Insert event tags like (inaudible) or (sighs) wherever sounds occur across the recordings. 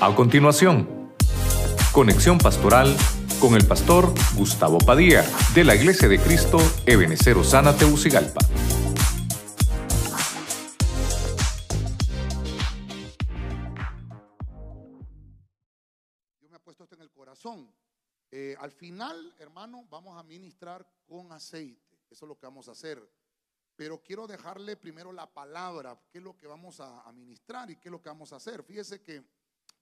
A continuación, conexión pastoral con el pastor Gustavo Padilla de la Iglesia de Cristo Ebenecer Osana Teucigalpa. Dios me ha puesto esto en el corazón. Eh, al final, hermano, vamos a ministrar con aceite. Eso es lo que vamos a hacer. Pero quiero dejarle primero la palabra, qué es lo que vamos a, a ministrar y qué es lo que vamos a hacer. Fíjese que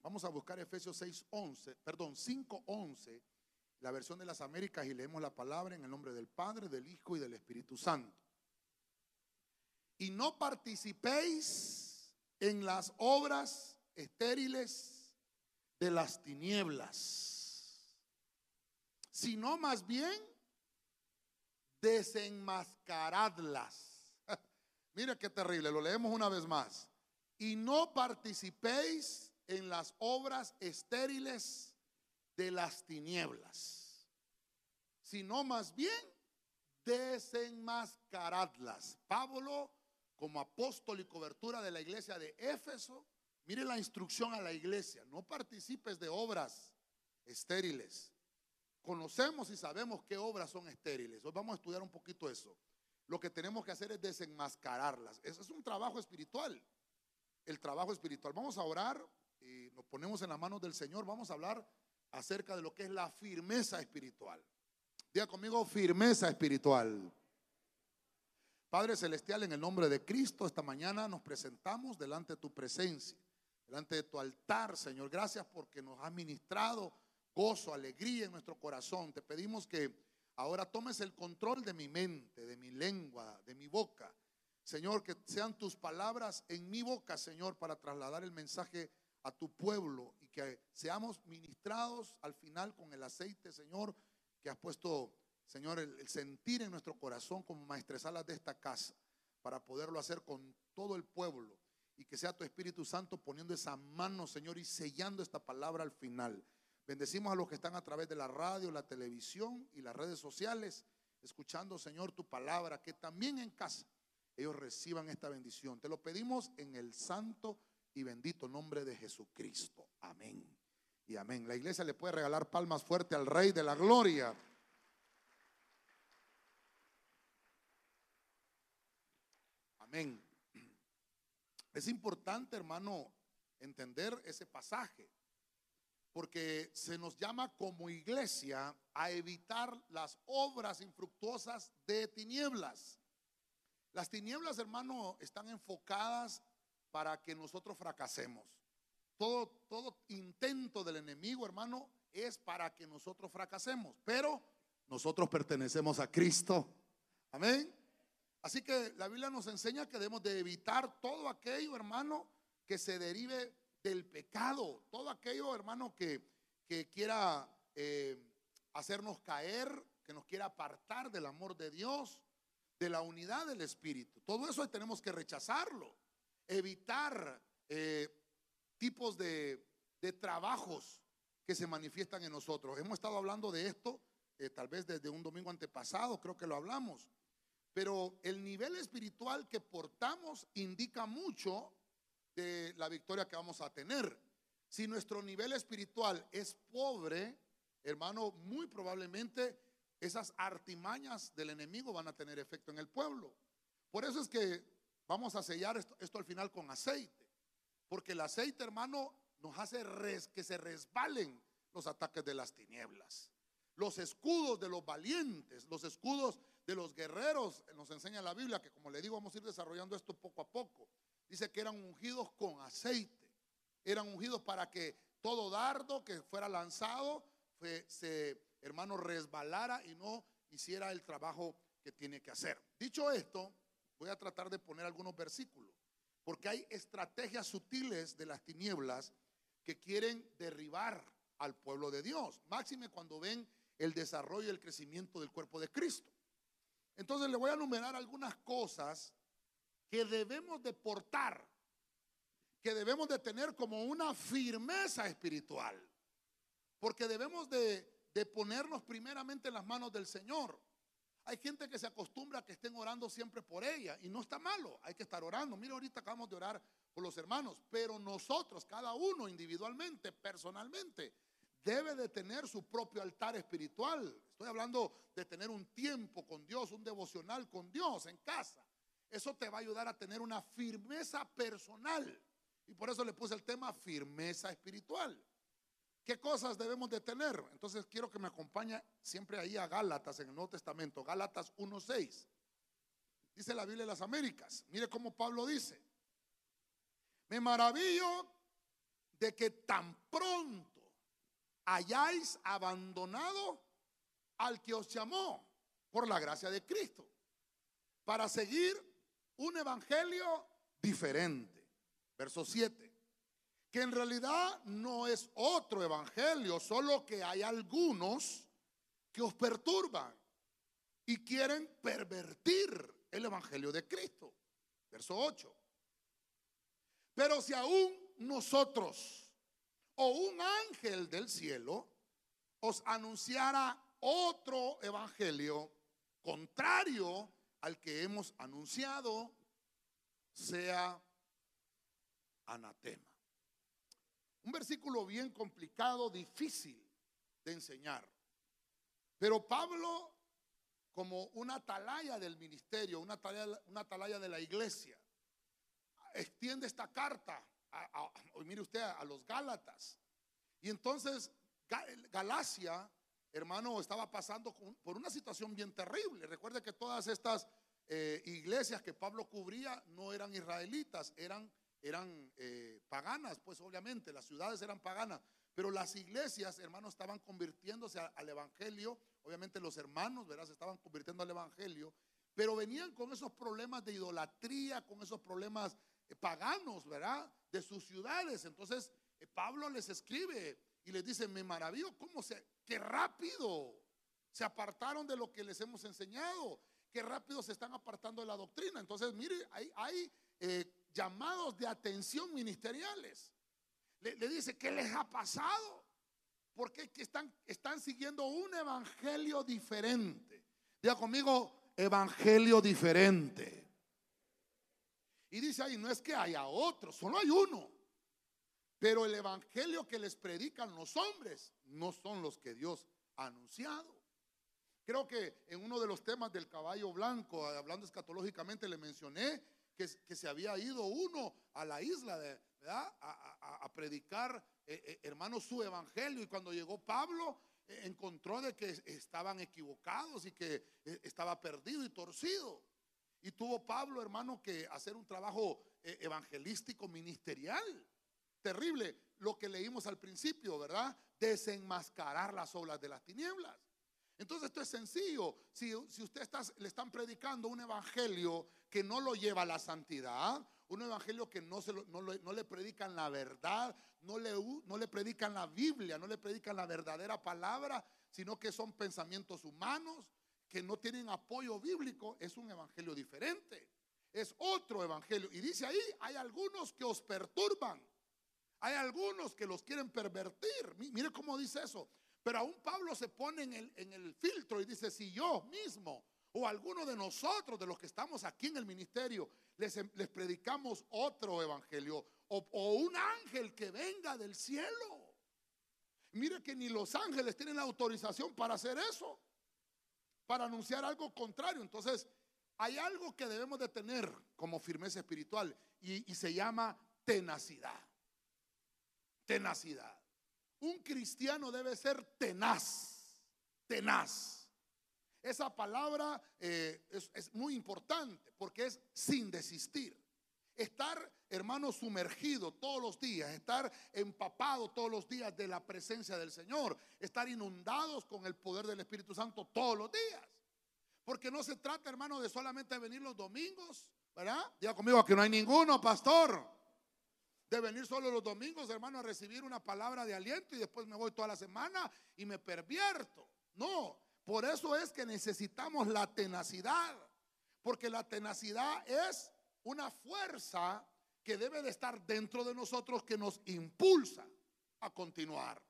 Vamos a buscar Efesios 6:11, perdón, 5:11, la versión de las Américas y leemos la palabra en el nombre del Padre, del Hijo y del Espíritu Santo. Y no participéis en las obras estériles de las tinieblas, sino más bien desenmascaradlas. (laughs) Mira qué terrible, lo leemos una vez más. Y no participéis en las obras estériles de las tinieblas, sino más bien desenmascaradlas. Pablo, como apóstol y cobertura de la iglesia de Éfeso, mire la instrucción a la iglesia, no participes de obras estériles. Conocemos y sabemos qué obras son estériles. Hoy vamos a estudiar un poquito eso. Lo que tenemos que hacer es desenmascararlas. Eso es un trabajo espiritual. El trabajo espiritual. Vamos a orar y nos ponemos en las manos del Señor, vamos a hablar acerca de lo que es la firmeza espiritual. Diga conmigo, firmeza espiritual. Padre Celestial, en el nombre de Cristo, esta mañana nos presentamos delante de tu presencia, delante de tu altar, Señor. Gracias porque nos has ministrado gozo, alegría en nuestro corazón. Te pedimos que ahora tomes el control de mi mente, de mi lengua, de mi boca. Señor, que sean tus palabras en mi boca, Señor, para trasladar el mensaje a tu pueblo y que seamos ministrados al final con el aceite, Señor, que has puesto, Señor, el, sentir en nuestro corazón como maestresalas de esta casa, para poderlo hacer con todo el pueblo y que sea tu Espíritu Santo poniendo esa mano, Señor, y sellando esta palabra al final. Bendecimos a los que están a través de la radio, la televisión y las redes sociales, escuchando, Señor, tu palabra, que también en casa ellos reciban esta bendición. Te lo pedimos en el santo y bendito nombre de Jesucristo. Amén. Y amén. La iglesia le puede regalar palmas fuertes al Rey de la Gloria. Amén. Es importante, hermano, entender ese pasaje, porque se nos llama como iglesia a evitar las obras infructuosas de tinieblas. Las tinieblas, hermano, están enfocadas para que nosotros fracasemos. Todo, todo intento del enemigo, hermano, es para que nosotros fracasemos. Pero nosotros pertenecemos a Cristo. Amén. Así que la Biblia nos enseña que debemos de evitar todo aquello, hermano, que se derive del pecado. Todo aquello, hermano, que, que quiera eh, hacernos caer, que nos quiera apartar del amor de Dios, de la unidad del Espíritu. Todo eso tenemos que rechazarlo evitar eh, tipos de, trabajos que se manifiestan en nosotros. Hemos estado hablando de esto eh, tal vez desde un domingo antepasado, creo que lo hablamos. Pero el nivel espiritual que portamos indica mucho de la victoria que vamos a tener. Si nuestro nivel espiritual es pobre, hermano, muy probablemente esas artimañas del enemigo van a tener efecto en el pueblo. Por eso es que Vamos a sellar esto, al final con aceite. Porque el aceite, hermano, nos hace que se resbalen los ataques de las tinieblas. Los escudos de los valientes, los escudos de los guerreros, nos enseña la Biblia que como le digo, vamos a ir desarrollando esto poco a poco. Dice que eran ungidos con aceite. Eran ungidos para que todo dardo que fuera lanzado se, hermano, resbalara y no hiciera el trabajo que tiene que hacer. Dicho esto, Voy a tratar de poner algunos versículos, porque hay estrategias sutiles de las tinieblas que quieren derribar al pueblo de Dios, máxime cuando ven el desarrollo y el crecimiento del cuerpo de Cristo. Entonces le voy a enumerar algunas cosas que debemos de portar, que debemos de tener como una firmeza espiritual, porque debemos de, de ponernos primeramente en las manos del Señor. Hay gente que se acostumbra a que estén orando siempre por ella y no está malo, hay que estar orando. Mira, ahorita acabamos de orar por los hermanos, pero nosotros, cada uno individualmente, personalmente, debe de tener su propio altar espiritual. Estoy hablando de tener un tiempo con Dios, un devocional con Dios en casa. Eso te va a ayudar a tener una firmeza personal. Y por eso le puse el tema firmeza espiritual. ¿Qué cosas debemos de tener? Entonces quiero que me acompañe siempre ahí a Gálatas en el Nuevo Testamento, Gálatas 1.6. Dice la Biblia de las Américas. Mire cómo Pablo dice. Me maravillo de que tan pronto hayáis abandonado al que os llamó por la gracia de Cristo para seguir un evangelio diferente. Verso 7. Que en realidad no es otro evangelio, solo que hay algunos que os perturban y quieren pervertir el Evangelio de Cristo. Verso 8. Pero si aún nosotros o un ángel del cielo os anunciara otro Evangelio contrario al que hemos anunciado, sea anatema. Un versículo bien complicado, difícil de enseñar. Pero Pablo como una atalaya del ministerio, una atalaya, una atalaya de la iglesia. Extiende esta carta, a, mire usted, a, los Gálatas. Y entonces Galacia, hermano, estaba pasando por una situación bien terrible. Recuerde que todas estas eh, iglesias que Pablo cubría no eran israelitas, eran, eran eh, paganas, pues obviamente, las ciudades eran paganas. Pero las iglesias, hermanos, estaban convirtiéndose al evangelio. Obviamente los hermanos, ¿verdad? Se estaban convirtiendo al evangelio. Pero venían con esos problemas de idolatría, con esos problemas eh, paganos, ¿verdad? De sus ciudades. Entonces, eh, Pablo les escribe y les dice, me maravillo, ¿cómo se, qué rápido se apartaron de lo que les hemos enseñado, qué rápido se están apartando de la doctrina. Entonces, mire, hay, llamados de atención ministeriales le, dice, ¿qué les ha pasado? Porque están, están siguiendo un evangelio diferente. Diga conmigo, evangelio diferente. Y dice ahí, no es que haya otro, solo hay uno. Pero el evangelio que les predican los hombres no son los que Dios ha anunciado. Creo que en uno de los temas del caballo blanco, hablando escatológicamente, le mencioné que, se había ido uno a la isla de, a, predicar, eh, eh, hermano, su evangelio. Y cuando llegó Pablo, eh, encontró de que estaban equivocados y que estaba perdido y torcido. Y tuvo Pablo, hermano, que hacer un trabajo evangelístico ministerial. Terrible lo que leímos al principio, ¿verdad? Desenmascarar las obras de las tinieblas. Entonces esto es sencillo. Si, si usted está, le están predicando un evangelio que no lo lleva la santidad, un evangelio que no, se no, le predican la verdad, no le, no le predican la Biblia, no le predican la verdadera palabra, sino que son pensamientos humanos que no tienen apoyo bíblico, es un evangelio diferente. Es otro evangelio. Y dice ahí, hay algunos que os perturban. Hay algunos que los quieren pervertir. Mire cómo dice eso. Pero aún Pablo se pone en el, en el filtro y dice, si yo mismo o alguno de nosotros, de los que estamos aquí en el ministerio, les, les predicamos otro evangelio o, un ángel que venga del cielo. Mire que ni los ángeles tienen la autorización para hacer eso, para anunciar algo contrario. Entonces, hay algo que debemos de tener como firmeza espiritual y, se llama tenacidad. Tenacidad. Un cristiano debe ser tenaz, tenaz. Esa palabra eh, es, muy importante porque es sin desistir. Estar, hermano, sumergido todos los días, estar empapado todos los días de la presencia del Señor, estar inundados con el poder del Espíritu Santo todos los días. Porque no se trata, hermano, de solamente venir los domingos, ¿verdad? Diga conmigo que no hay ninguno, pastor. De venir solo los domingos, hermano, a recibir una palabra de aliento y después me voy toda la semana y me pervierto. No, por eso es que necesitamos la tenacidad, porque la tenacidad es una fuerza que debe de estar dentro de nosotros que nos impulsa a continuar.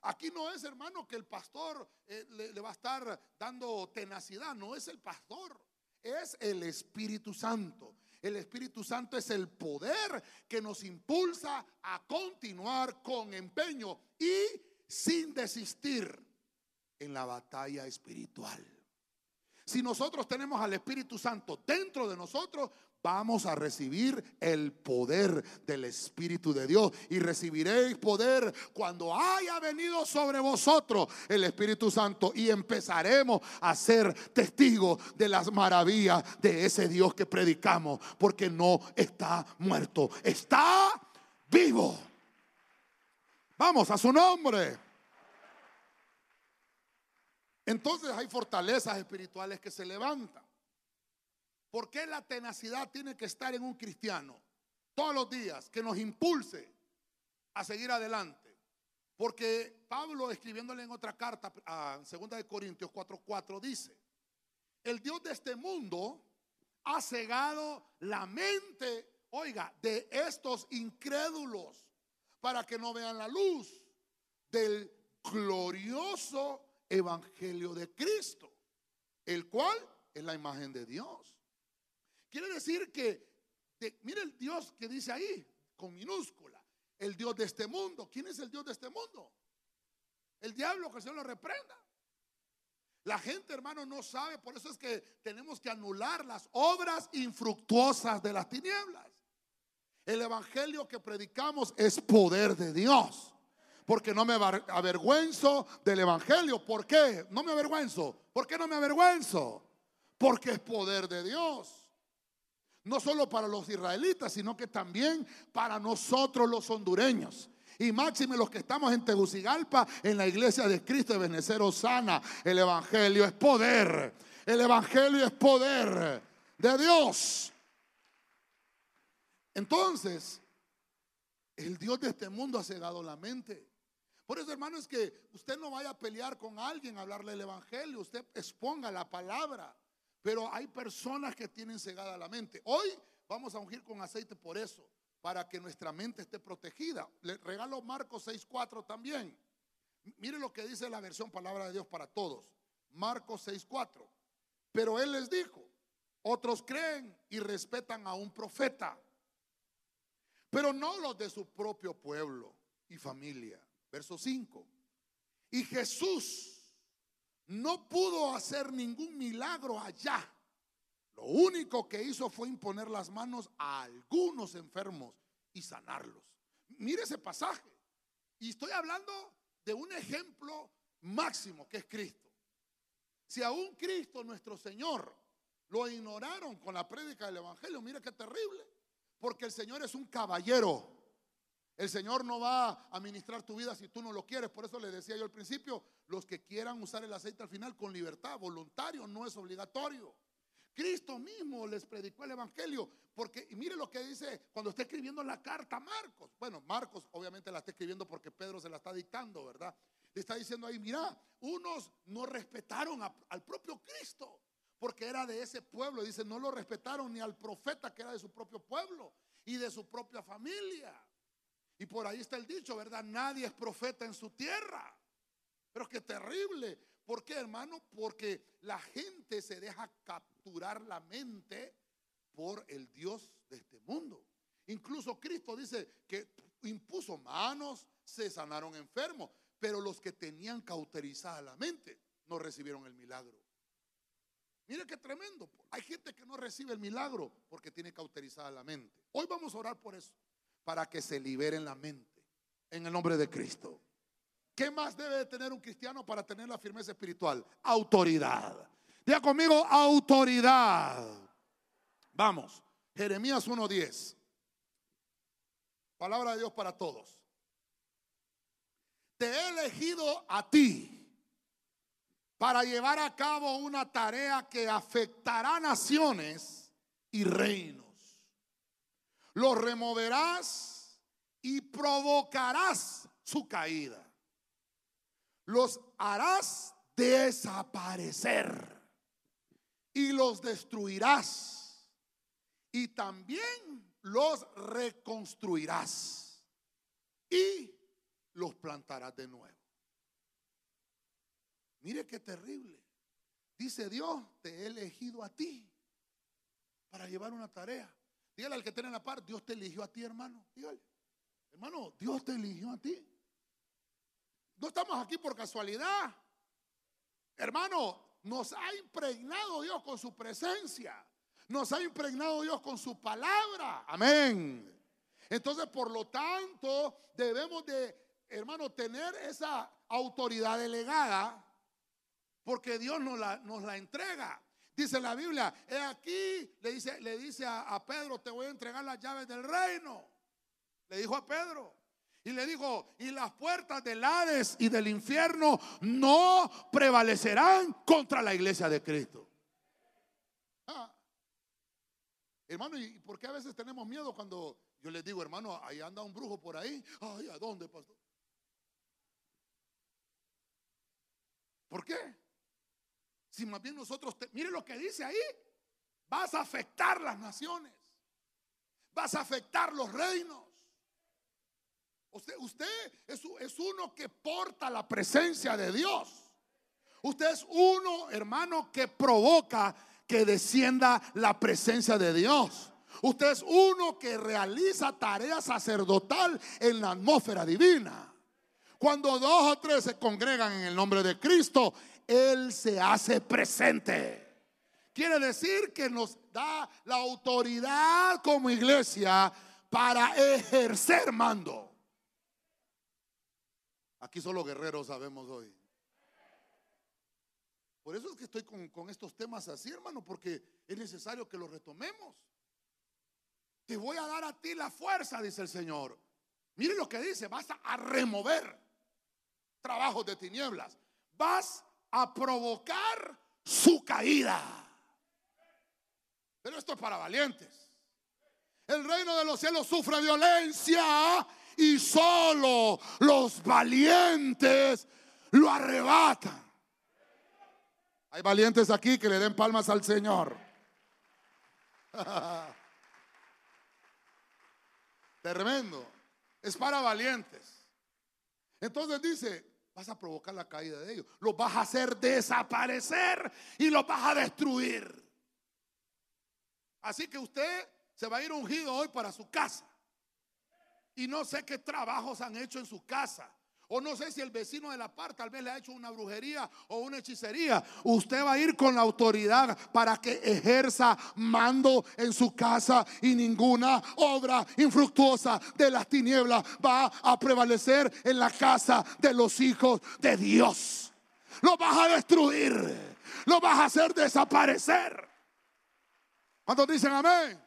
Aquí no es, hermano, que el pastor eh, le, va a estar dando tenacidad, no es el pastor, es el Espíritu Santo. El Espíritu Santo es el poder que nos impulsa a continuar con empeño y sin desistir en la batalla espiritual. Si nosotros tenemos al Espíritu Santo dentro de nosotros, vamos a recibir el poder del Espíritu de Dios. Y recibiréis poder cuando haya venido sobre vosotros el Espíritu Santo. Y empezaremos a ser testigos de las maravillas de ese Dios que predicamos. Porque no está muerto, está vivo. Vamos a su nombre. Entonces hay fortalezas espirituales que se levantan. ¿Por qué la tenacidad tiene que estar en un cristiano todos los días que nos impulse a seguir adelante? Porque Pablo escribiéndole en otra carta a 2 de Corintios 4:4 dice, el Dios de este mundo ha cegado la mente, oiga, de estos incrédulos para que no vean la luz del glorioso evangelio de Cristo, el cual es la imagen de Dios. Quiere decir que, mire el Dios que dice ahí, con minúscula, el Dios de este mundo. ¿Quién es el Dios de este mundo? El diablo, que se lo reprenda. La gente, hermano, no sabe, por eso es que tenemos que anular las obras infructuosas de las tinieblas. El evangelio que predicamos es poder de Dios porque no me avergüenzo del Evangelio. ¿Por qué? No me avergüenzo. ¿Por qué no me avergüenzo? Porque es poder de Dios. No solo para los israelitas, sino que también para nosotros los hondureños. Y máxime los que estamos en Tegucigalpa, en la iglesia de Cristo de Benecer Sana. El Evangelio es poder. El Evangelio es poder de Dios. Entonces, el Dios de este mundo ha cegado la mente. Por eso, hermano, es que usted no vaya a pelear con alguien, a hablarle el Evangelio, usted exponga la palabra. Pero hay personas que tienen cegada la mente. Hoy vamos a ungir con aceite por eso, para que nuestra mente esté protegida. Le regalo Marcos 6.4 también. Mire lo que dice la versión Palabra de Dios para todos. Marcos 6.4. Pero él les dijo, otros creen y respetan a un profeta, pero no los de su propio pueblo y familia. Verso 5. Y Jesús no pudo hacer ningún milagro allá. Lo único que hizo fue imponer las manos a algunos enfermos y sanarlos. Mire ese pasaje. Y estoy hablando de un ejemplo máximo que es Cristo. Si aún Cristo, nuestro Señor, lo ignoraron con la prédica del Evangelio, mire qué terrible. Porque el Señor es un caballero. El Señor no va a ministrar tu vida si tú no lo quieres. Por eso le decía yo al principio, los que quieran usar el aceite al final con libertad, voluntario, no es obligatorio. Cristo mismo les predicó el Evangelio. Porque mire lo que dice cuando está escribiendo la carta Marcos. Bueno, Marcos obviamente la está escribiendo porque Pedro se la está dictando, ¿verdad? Le está diciendo ahí, mira, unos no respetaron al propio Cristo porque era de ese pueblo. Dice, no lo respetaron ni al profeta que era de su propio pueblo y de su propia familia. Y por ahí está el dicho, ¿verdad? Nadie es profeta en su tierra. Pero qué terrible. ¿Por qué, hermano? Porque la gente se deja capturar la mente por el Dios de este mundo. Incluso Cristo dice que impuso manos, se sanaron enfermos, pero los que tenían cauterizada la mente no recibieron el milagro. Mire qué tremendo. Hay gente que no recibe el milagro porque tiene cauterizada la mente. Hoy vamos a orar por eso para que se liberen la mente en el nombre de Cristo. ¿Qué más debe de tener un cristiano para tener la firmeza espiritual? Autoridad. Diga conmigo, autoridad. Vamos, Jeremías 1.10. Palabra de Dios para todos. Te he elegido a ti para llevar a cabo una tarea que afectará naciones y reinos los removerás y provocarás su caída. Los harás desaparecer y los destruirás y también los reconstruirás y los plantarás de nuevo. Mire qué terrible. Dice Dios, te he elegido a ti para llevar una tarea. Dígale al que tiene la par, Dios te eligió a ti, hermano. Dígale. Hermano, Dios te eligió a ti. No estamos aquí por casualidad. Hermano, nos ha impregnado Dios con su presencia. Nos ha impregnado Dios con su palabra. Amén. Entonces, por lo tanto, debemos de, hermano, tener esa autoridad delegada porque Dios nos la, nos la entrega. Dice la Biblia, he aquí, le dice, le dice a, Pedro, te voy a entregar las llaves del reino. Le dijo a Pedro. Y le dijo, y las puertas del Hades y del infierno no prevalecerán contra la iglesia de Cristo. Ah. Hermano, ¿y por qué a veces tenemos miedo cuando yo les digo, hermano, ahí anda un brujo por ahí? Ay, ¿a dónde, pastor? ¿Por qué? Si más bien nosotros, mire lo que dice ahí, vas a afectar las naciones, vas a afectar los reinos. Usted, usted es uno que porta la presencia de Dios. Usted es uno, hermano, que provoca que descienda la presencia de Dios. Usted es uno que realiza tarea sacerdotal en la atmósfera divina. Cuando dos o tres se congregan en el nombre de Cristo, Él se hace presente. Quiere decir que nos da la autoridad como iglesia para ejercer mando. Aquí solo guerreros sabemos hoy. Por eso es que estoy con, estos temas así, hermano, porque es necesario que los retomemos. Te voy a dar a ti la fuerza, dice el Señor. Mire lo que dice, vas a remover trabajos de tinieblas. Vas a provocar su caída. Pero esto es para valientes. El reino de los cielos sufre violencia y solo los valientes lo arrebatan. Hay valientes aquí que le den palmas al Señor. (laughs) Tremendo. Es para valientes. Entonces dice, vas a provocar la caída de ellos. Los vas a hacer desaparecer y los vas a destruir. Así que usted se va a ir ungido hoy para su casa. Y no sé qué trabajos han hecho en su casa. O no sé si el vecino de la par tal vez le ha hecho una brujería o una hechicería. Usted va a ir con la autoridad para que ejerza mando en su casa y ninguna obra infructuosa de las tinieblas va a prevalecer en la casa de los hijos de Dios. Lo vas a destruir. Lo vas a hacer desaparecer. ¿Cuántos dicen amén?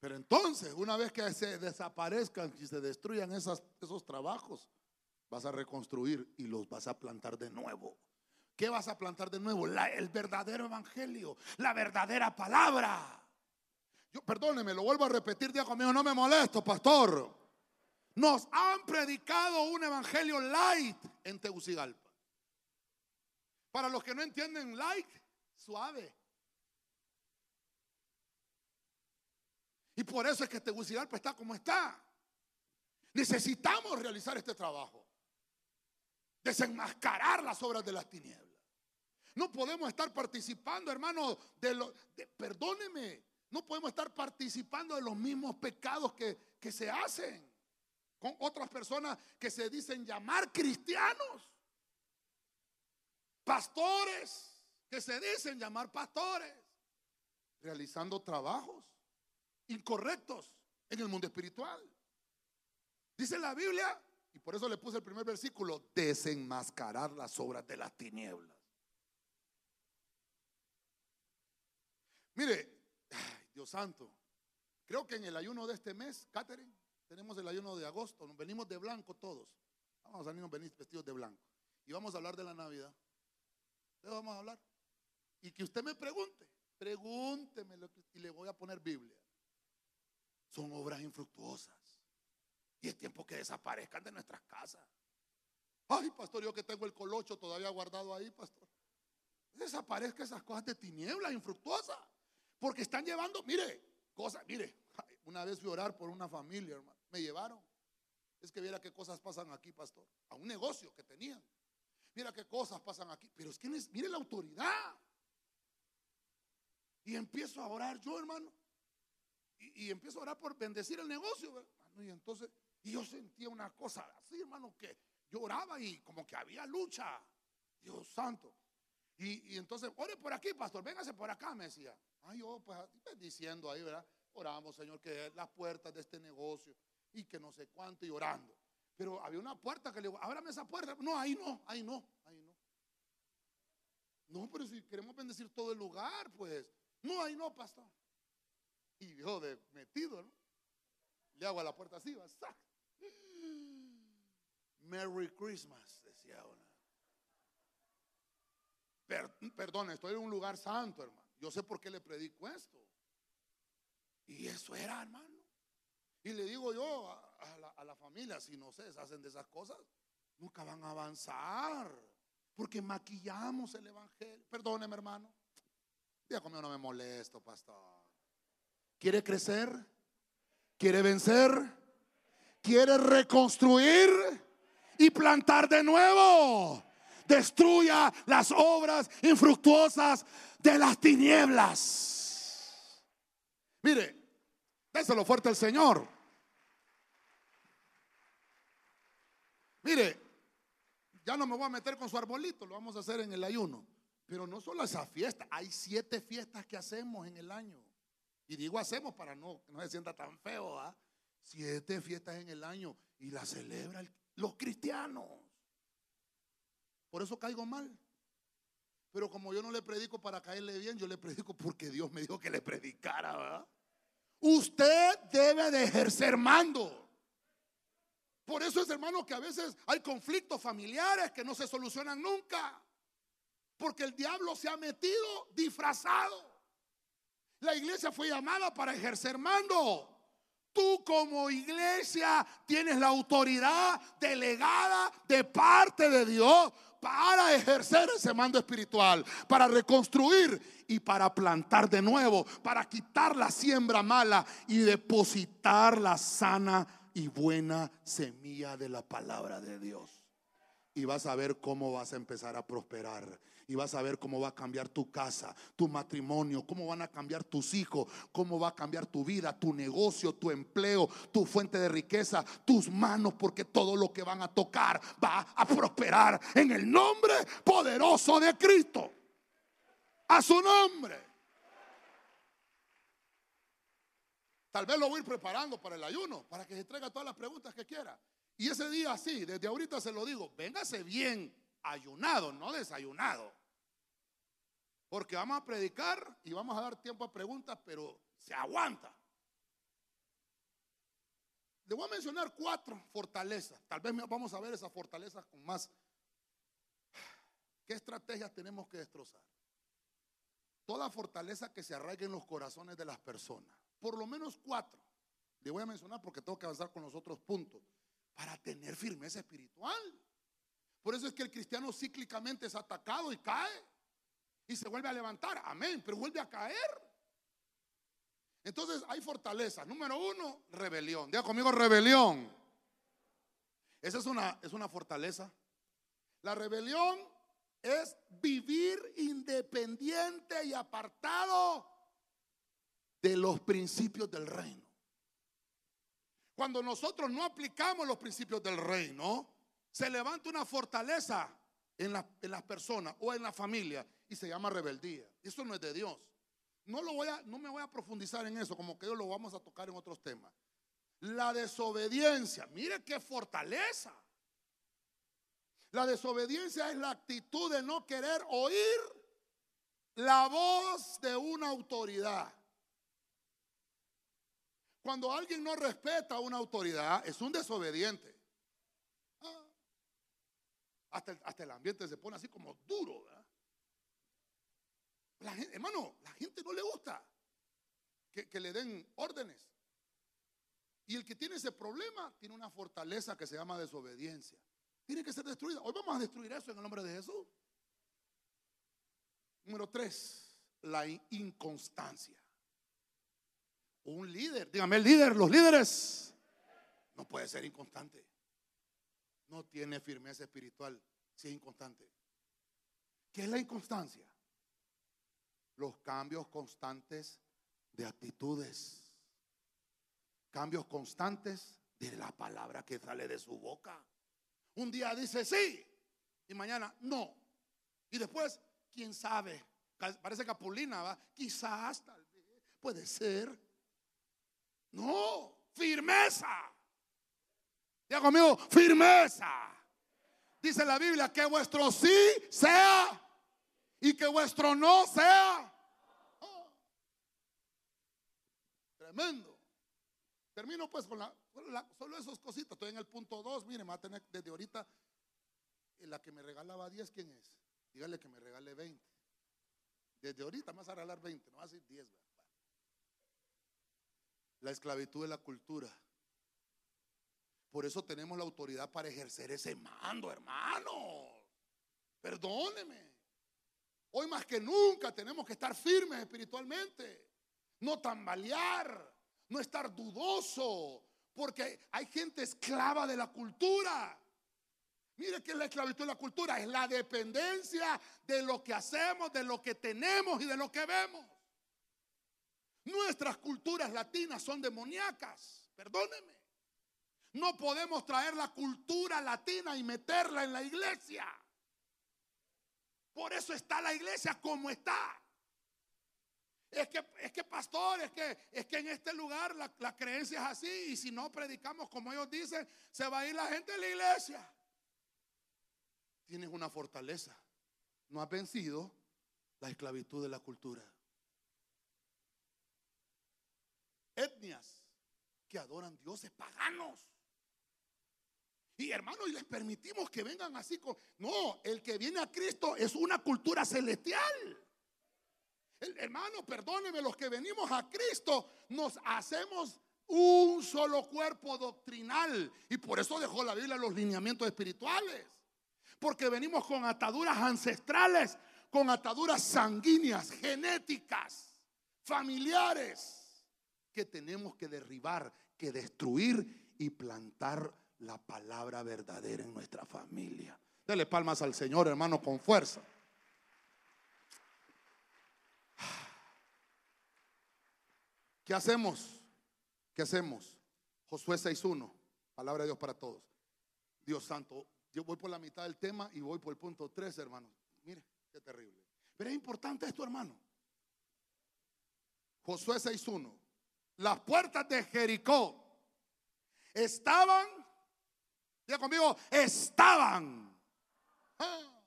Pero entonces, una vez que se desaparezcan y se destruyan esos trabajos, vas a reconstruir y los vas a plantar de nuevo. ¿Qué vas a plantar de nuevo? el verdadero evangelio, la verdadera palabra. Yo, perdóneme, lo vuelvo a repetir, día conmigo, no me molesto, pastor. Nos han predicado un evangelio light en Tegucigalpa. Para los que no entienden light, suave. Y por eso es que Tegucigalpa está como está. Necesitamos realizar este trabajo. Desenmascarar las obras de las tinieblas. No podemos estar participando, hermano, de lo. perdóneme, no podemos estar participando de los mismos pecados que, que se hacen con otras personas que se dicen llamar cristianos. Pastores que se dicen llamar pastores. Realizando trabajos incorrectos en el mundo espiritual. Dice la Biblia, y por eso le puse el primer versículo, desenmascarar las obras de las tinieblas. Mire, Dios santo, creo que en el ayuno de este mes, Catherine, tenemos el ayuno de agosto, nos venimos de blanco todos. Vamos a salirnos vestidos de blanco. Y vamos a hablar de la Navidad. ¿De vamos a hablar? Y que usted me pregunte, pregúnteme y le voy a poner Biblia son obras infructuosas. Y es tiempo que desaparezcan de nuestras casas. Ay, pastor, yo que tengo el colocho todavía guardado ahí, pastor. Desaparezcan esas cosas de tinieblas infructuosas. Porque están llevando, mire, cosas, mire, una vez fui a orar por una familia, hermano. Me llevaron. Es que viera qué cosas pasan aquí, pastor. A un negocio que tenían. Mira qué cosas pasan aquí. Pero es que mire la autoridad. Y empiezo a orar yo, hermano. Y, empiezo a orar por bendecir el negocio, Y entonces, y yo sentía una cosa así, hermano, que yo oraba y como que había lucha. Dios santo. Y, entonces, ore por aquí, pastor, véngase por acá, me decía. Ay, yo, pues, diciendo ahí, ¿verdad? Oramos, Señor, que las puertas de este negocio y que no sé cuánto y orando. Pero había una puerta que le digo, ábrame esa puerta. No, ahí no, ahí no, ahí no. No, pero si queremos bendecir todo el lugar, pues. No, ahí no, pastor. Y yo de metido, ¿no? Le hago a la puerta así, va, Merry Christmas, decía una. perdón, estoy en un lugar santo, hermano. Yo sé por qué le predico esto. Y eso era, hermano. Y le digo yo a, la, familia, si no se deshacen de esas cosas, nunca van a avanzar. Porque maquillamos el Evangelio. Perdóneme, hermano. Día conmigo no me molesto, pastor. ¿Quiere crecer? ¿Quiere vencer? ¿Quiere reconstruir y plantar de nuevo? Destruya las obras infructuosas de las tinieblas. Mire, Déselo fuerte al Señor. Mire, ya no me voy a meter con su arbolito, lo vamos a hacer en el ayuno. Pero no solo esa fiesta, hay siete fiestas que hacemos en el año. Y digo hacemos para no no se sienta tan feo, ¿ah? Siete fiestas en el año y las celebran los cristianos. Por eso caigo mal. Pero como yo no le predico para caerle bien, yo le predico porque Dios me dijo que le predicara, ¿verdad? Usted debe de ejercer mando. Por eso es, hermano, que a veces hay conflictos familiares que no se solucionan nunca. Porque el diablo se ha metido disfrazado. La iglesia fue llamada para ejercer mando. Tú como iglesia tienes la autoridad delegada de parte de Dios para ejercer ese mando espiritual, para reconstruir y para plantar de nuevo, para quitar la siembra mala y depositar la sana y buena semilla de la palabra de Dios. Y vas a ver cómo vas a empezar a prosperar y vas a ver cómo va a cambiar tu casa, tu matrimonio, cómo van a cambiar tus hijos, cómo va a cambiar tu vida, tu negocio, tu empleo, tu fuente de riqueza, tus manos, porque todo lo que van a tocar va a prosperar en el nombre poderoso de Cristo. A su nombre. Tal vez lo voy a ir preparando para el ayuno, para que se traiga todas las preguntas que quiera. Y ese día sí, desde ahorita se lo digo, véngase bien ayunado, no desayunado. Porque vamos a predicar y vamos a dar tiempo a preguntas, pero se aguanta. Le voy a mencionar cuatro fortalezas. Tal vez vamos a ver esas fortalezas con más. ¿Qué estrategias tenemos que destrozar? Toda fortaleza que se arraigue en los corazones de las personas. Por lo menos cuatro. Le voy a mencionar porque tengo que avanzar con los otros puntos. Para tener firmeza espiritual. Por eso es que el cristiano cíclicamente es atacado y cae y se vuelve a levantar. Amén, pero vuelve a caer. Entonces hay fortaleza. Número uno, rebelión. Diga conmigo rebelión. Esa es una, es una fortaleza. La rebelión es vivir independiente y apartado de los principios del reino. Cuando nosotros no aplicamos los principios del reino, se levanta una fortaleza en, las personas o en la familia y se llama rebeldía. Eso no es de Dios. No, lo voy a, no me voy a profundizar en eso, como que yo lo vamos a tocar en otros temas. La desobediencia, mire qué fortaleza. La desobediencia es la actitud de no querer oír la voz de una autoridad. Cuando alguien no respeta a una autoridad, es un desobediente. Hasta el, hasta el ambiente se pone así como duro. ¿verdad? Hermano, la gente no le gusta que, que le den órdenes. Y el que tiene ese problema tiene una fortaleza que se llama desobediencia. Tiene que ser destruida. Hoy vamos a destruir eso en el nombre de Jesús. Número tres, la inconstancia. Un líder, dígame el líder, los líderes no puede ser inconstante no tiene firmeza espiritual si es inconstante. ¿Qué es la inconstancia? Los cambios constantes de actitudes. Cambios constantes de la palabra que sale de su boca. Un día dice sí y mañana no. Y después, quién sabe, parece capulina, ¿va? Quizás, tal vez, puede ser. No, firmeza. Diga conmigo, firmeza. Dice la Biblia que vuestro sí sea y que vuestro no sea. Oh. Tremendo. Termino pues con la, solo esos cositas. Estoy en el punto 2. Mire, me va a tener desde ahorita. Eh, la que me regalaba 10, ¿quién es? Dígale que me regale 20. Desde ahorita me vas a regalar 20, no va a decir 10. La esclavitud de la cultura. Por eso tenemos la autoridad para ejercer ese mando, hermano. Perdóneme. Hoy más que nunca tenemos que estar firmes espiritualmente. No tambalear, no estar dudoso, porque hay gente esclava de la cultura. Mire que es la esclavitud de la cultura, es la dependencia de lo que hacemos, de lo que tenemos y de lo que vemos. Nuestras culturas latinas son demoníacas, perdóneme. No podemos traer la cultura latina y meterla en la iglesia. Por eso está la iglesia como está. Es que, es que pastor, es que, es que en este lugar la, creencia es así y si no predicamos como ellos dicen, se va a ir la gente de la iglesia. Tienes una fortaleza. No has vencido la esclavitud de la cultura. Etnias que adoran dioses paganos. Y hermanos, y les permitimos que vengan así con... No, el que viene a Cristo es una cultura celestial. Hermano, perdónenme, los que venimos a Cristo nos hacemos un solo cuerpo doctrinal. Y por eso dejó la Biblia los lineamientos espirituales. Porque venimos con ataduras ancestrales, con ataduras sanguíneas, genéticas, familiares, que tenemos que derribar, que destruir y plantar la palabra verdadera en nuestra familia. Dele palmas al Señor, hermano, con fuerza. ¿Qué hacemos? ¿Qué hacemos? Josué 6.1, palabra de Dios para todos. Dios santo, yo voy por la mitad del tema y voy por el punto 3, hermano. Mire, qué terrible. Pero es importante esto, hermano. Josué 6.1. Las puertas de Jericó estaban Diga conmigo, estaban. Ah,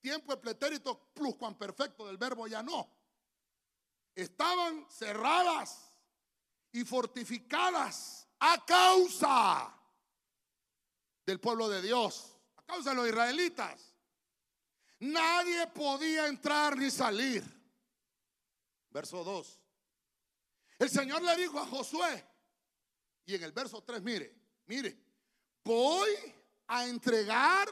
tiempo de pretérito plus cuan perfecto del verbo ya no. Estaban cerradas y fortificadas a causa del pueblo de Dios, a causa de los israelitas. Nadie podía entrar ni salir. Verso 2. El Señor le dijo a Josué, y en el verso 3, mire, mire, voy a entregar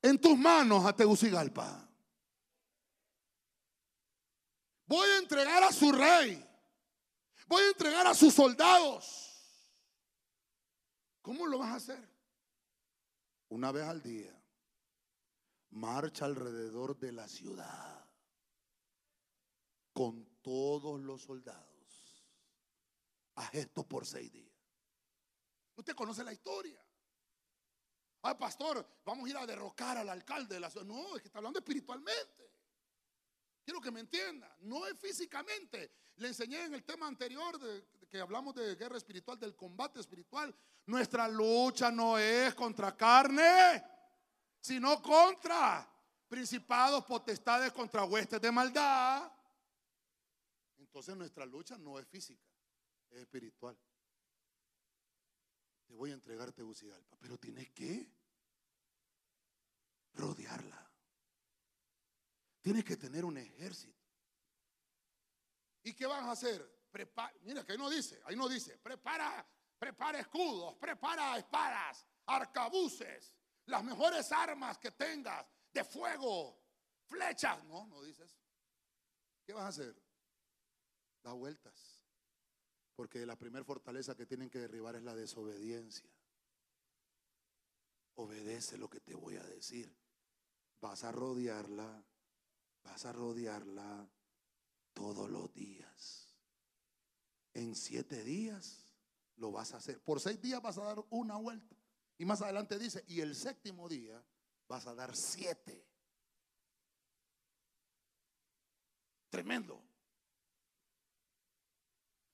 en tus manos a Tegucigalpa. Voy a entregar a su rey. Voy a entregar a sus soldados. ¿Cómo lo vas a hacer? Una vez al día. Marcha alrededor de la ciudad con todos los soldados. Haz esto por seis días. Usted conoce la historia. Ay, pastor, vamos a ir a derrocar al alcalde de la ciudad. No, es que está hablando espiritualmente. Quiero que me entienda. No es físicamente. Le enseñé en el tema anterior que hablamos de guerra espiritual, del combate espiritual. Nuestra lucha no es contra carne, sino contra principados, potestades, contra huestes de maldad. Entonces nuestra lucha no es física, es espiritual te voy a entregar Tegucigalpa, pero tienes que rodearla. Tienes que tener un ejército. ¿Y qué van a hacer? mira que ahí no dice, ahí no dice, prepara, prepara escudos, prepara espadas, arcabuces, las mejores armas que tengas de fuego, flechas. No, no dices. ¿Qué vas a hacer? Da vueltas. Porque la primera fortaleza que tienen que derribar es la desobediencia. Obedece lo que te voy a decir. Vas a rodearla, vas a rodearla, todos los días. En siete días lo vas a hacer. Por seis días vas a dar una vuelta. Y más adelante dice, y el séptimo día vas a dar siete. Tremendo.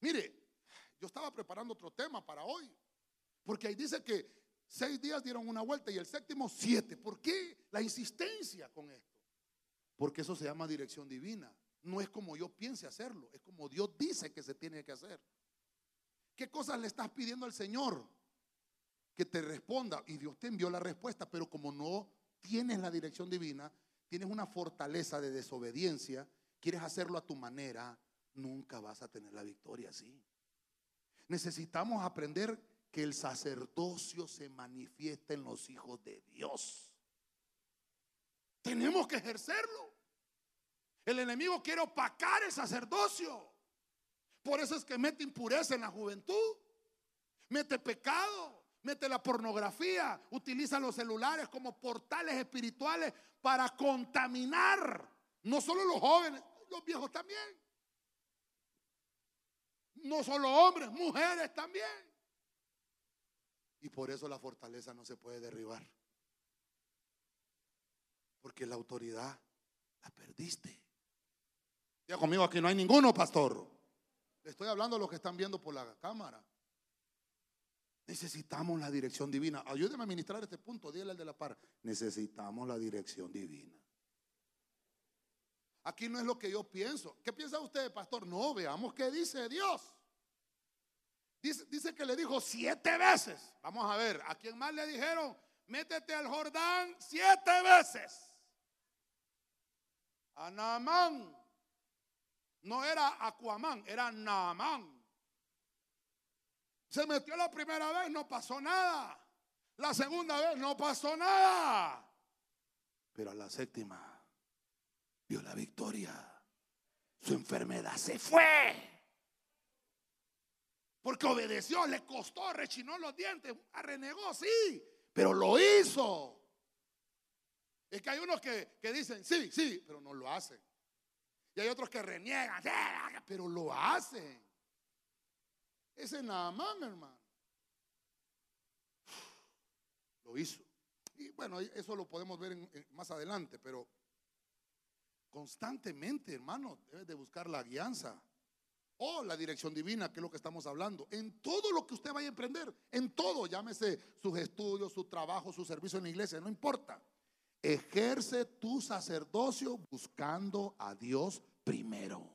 Mire, yo estaba preparando otro tema para hoy. Porque ahí dice que seis días dieron una vuelta y el séptimo siete. ¿Por qué la insistencia con esto? Porque eso se llama dirección divina. No es como yo piense hacerlo, es como Dios dice que se tiene que hacer. ¿Qué cosas le estás pidiendo al Señor? Que te responda. Y Dios te envió la respuesta, pero como no tienes la dirección divina, tienes una fortaleza de desobediencia, quieres hacerlo a tu manera, nunca vas a tener la victoria así. Necesitamos aprender que el sacerdocio se manifiesta en los hijos de Dios. Tenemos que ejercerlo. El enemigo quiere opacar el sacerdocio. Por eso es que mete impureza en la juventud. Mete pecado, mete la pornografía, utiliza los celulares como portales espirituales para contaminar no solo los jóvenes, los viejos también. No solo hombres, mujeres también. Y por eso la fortaleza no se puede derribar. Porque la autoridad la perdiste. Ya conmigo aquí no hay ninguno, pastor. Le estoy hablando a los que están viendo por la cámara. Necesitamos la dirección divina. Ayúdeme a ministrar este punto, dígale al de la par. Necesitamos la dirección divina. Aquí no es lo que yo pienso. ¿Qué piensa usted, pastor? No, veamos qué dice Dios. Dice, que le dijo siete veces. Vamos a ver, ¿a quién más le dijeron? Métete al Jordán siete veces. A. No era Aquamán, era Naamán. Se metió la primera vez, no pasó nada. La segunda vez no pasó nada. Pero a la séptima vio la victoria. Su enfermedad se fue. Porque obedeció, le costó, rechinó los dientes, renegó, sí, pero lo hizo. Es que hay unos que, dicen, sí, sí, pero no lo hacen. Hay otros que reniegan, pero lo hacen. Ese es nada más, hermano. Lo hizo. Y bueno, eso lo podemos ver más adelante, pero Constantemente, hermano, debes de buscar la guianza o la dirección divina, que es lo que estamos hablando. En todo lo que usted vaya a emprender, en todo, llámese sus estudios, su trabajo, su servicio en la iglesia, no importa. Ejerce tu sacerdocio buscando a Dios primero.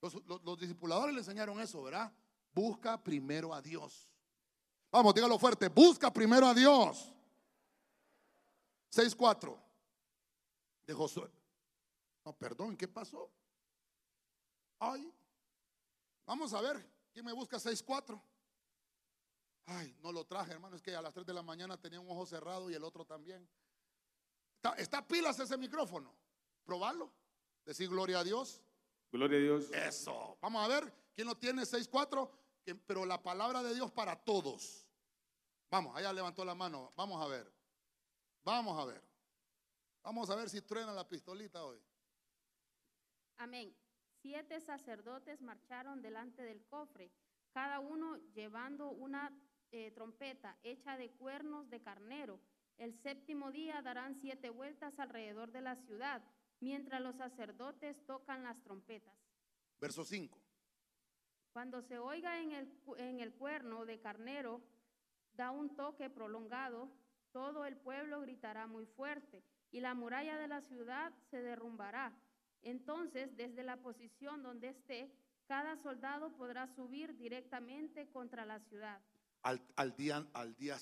Los, los discipuladores le enseñaron eso, ¿verdad? Busca primero a Dios. Vamos, dígalo fuerte, busca primero a Dios. 6.4 de Josué. No, perdón, ¿qué pasó? Ay, vamos a ver, ¿quién me busca 6-4? Ay, no lo traje, hermano, es que a las 3 de la mañana tenía un ojo cerrado y el otro también. Está, pilas ese micrófono. Probarlo. Decir gloria a Dios. Gloria a Dios. Eso. Vamos a ver, ¿quién lo tiene 6-4? Pero la palabra de Dios para todos. Vamos, allá levantó la mano. Vamos a ver. Vamos a ver. Vamos a ver si truena la pistolita hoy. Amén. Siete sacerdotes marcharon delante del cofre, cada uno llevando una eh, trompeta hecha de cuernos de carnero. El séptimo día darán siete vueltas alrededor de la ciudad, mientras los sacerdotes tocan las trompetas. Verso 5. Cuando se oiga en el, en el cuerno de carnero, da un toque prolongado, todo el pueblo gritará muy fuerte y la muralla de la ciudad se derrumbará entonces, desde la posición donde esté, cada soldado podrá subir directamente contra la ciudad. Al, día al día.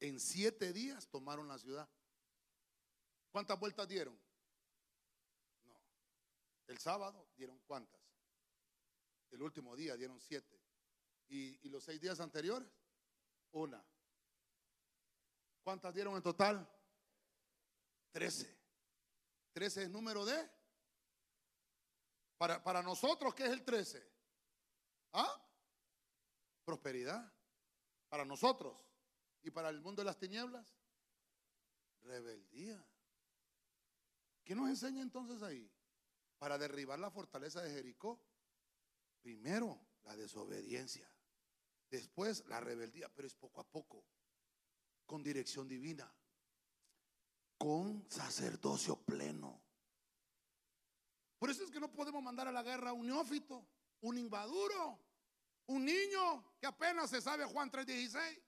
En siete días tomaron la ciudad. ¿Cuántas vueltas dieron? No. El sábado dieron cuántas. El último día dieron siete. ¿Y, los seis días anteriores? Una. ¿Cuántas dieron en total? Trece. 13 es número de. Para, para nosotros, ¿qué es el 13? ¿Ah? Prosperidad. Para nosotros. ¿Y para el mundo de las tinieblas? Rebeldía. ¿Qué nos enseña entonces ahí? para derribar la fortaleza de Jericó? Primero, la desobediencia. Después, la rebeldía, pero es poco a poco, con dirección divina, con sacerdocio pleno. Por eso es que no podemos mandar a la guerra a un neófito, un invaduro, un niño que apenas se sabe Juan 3:16.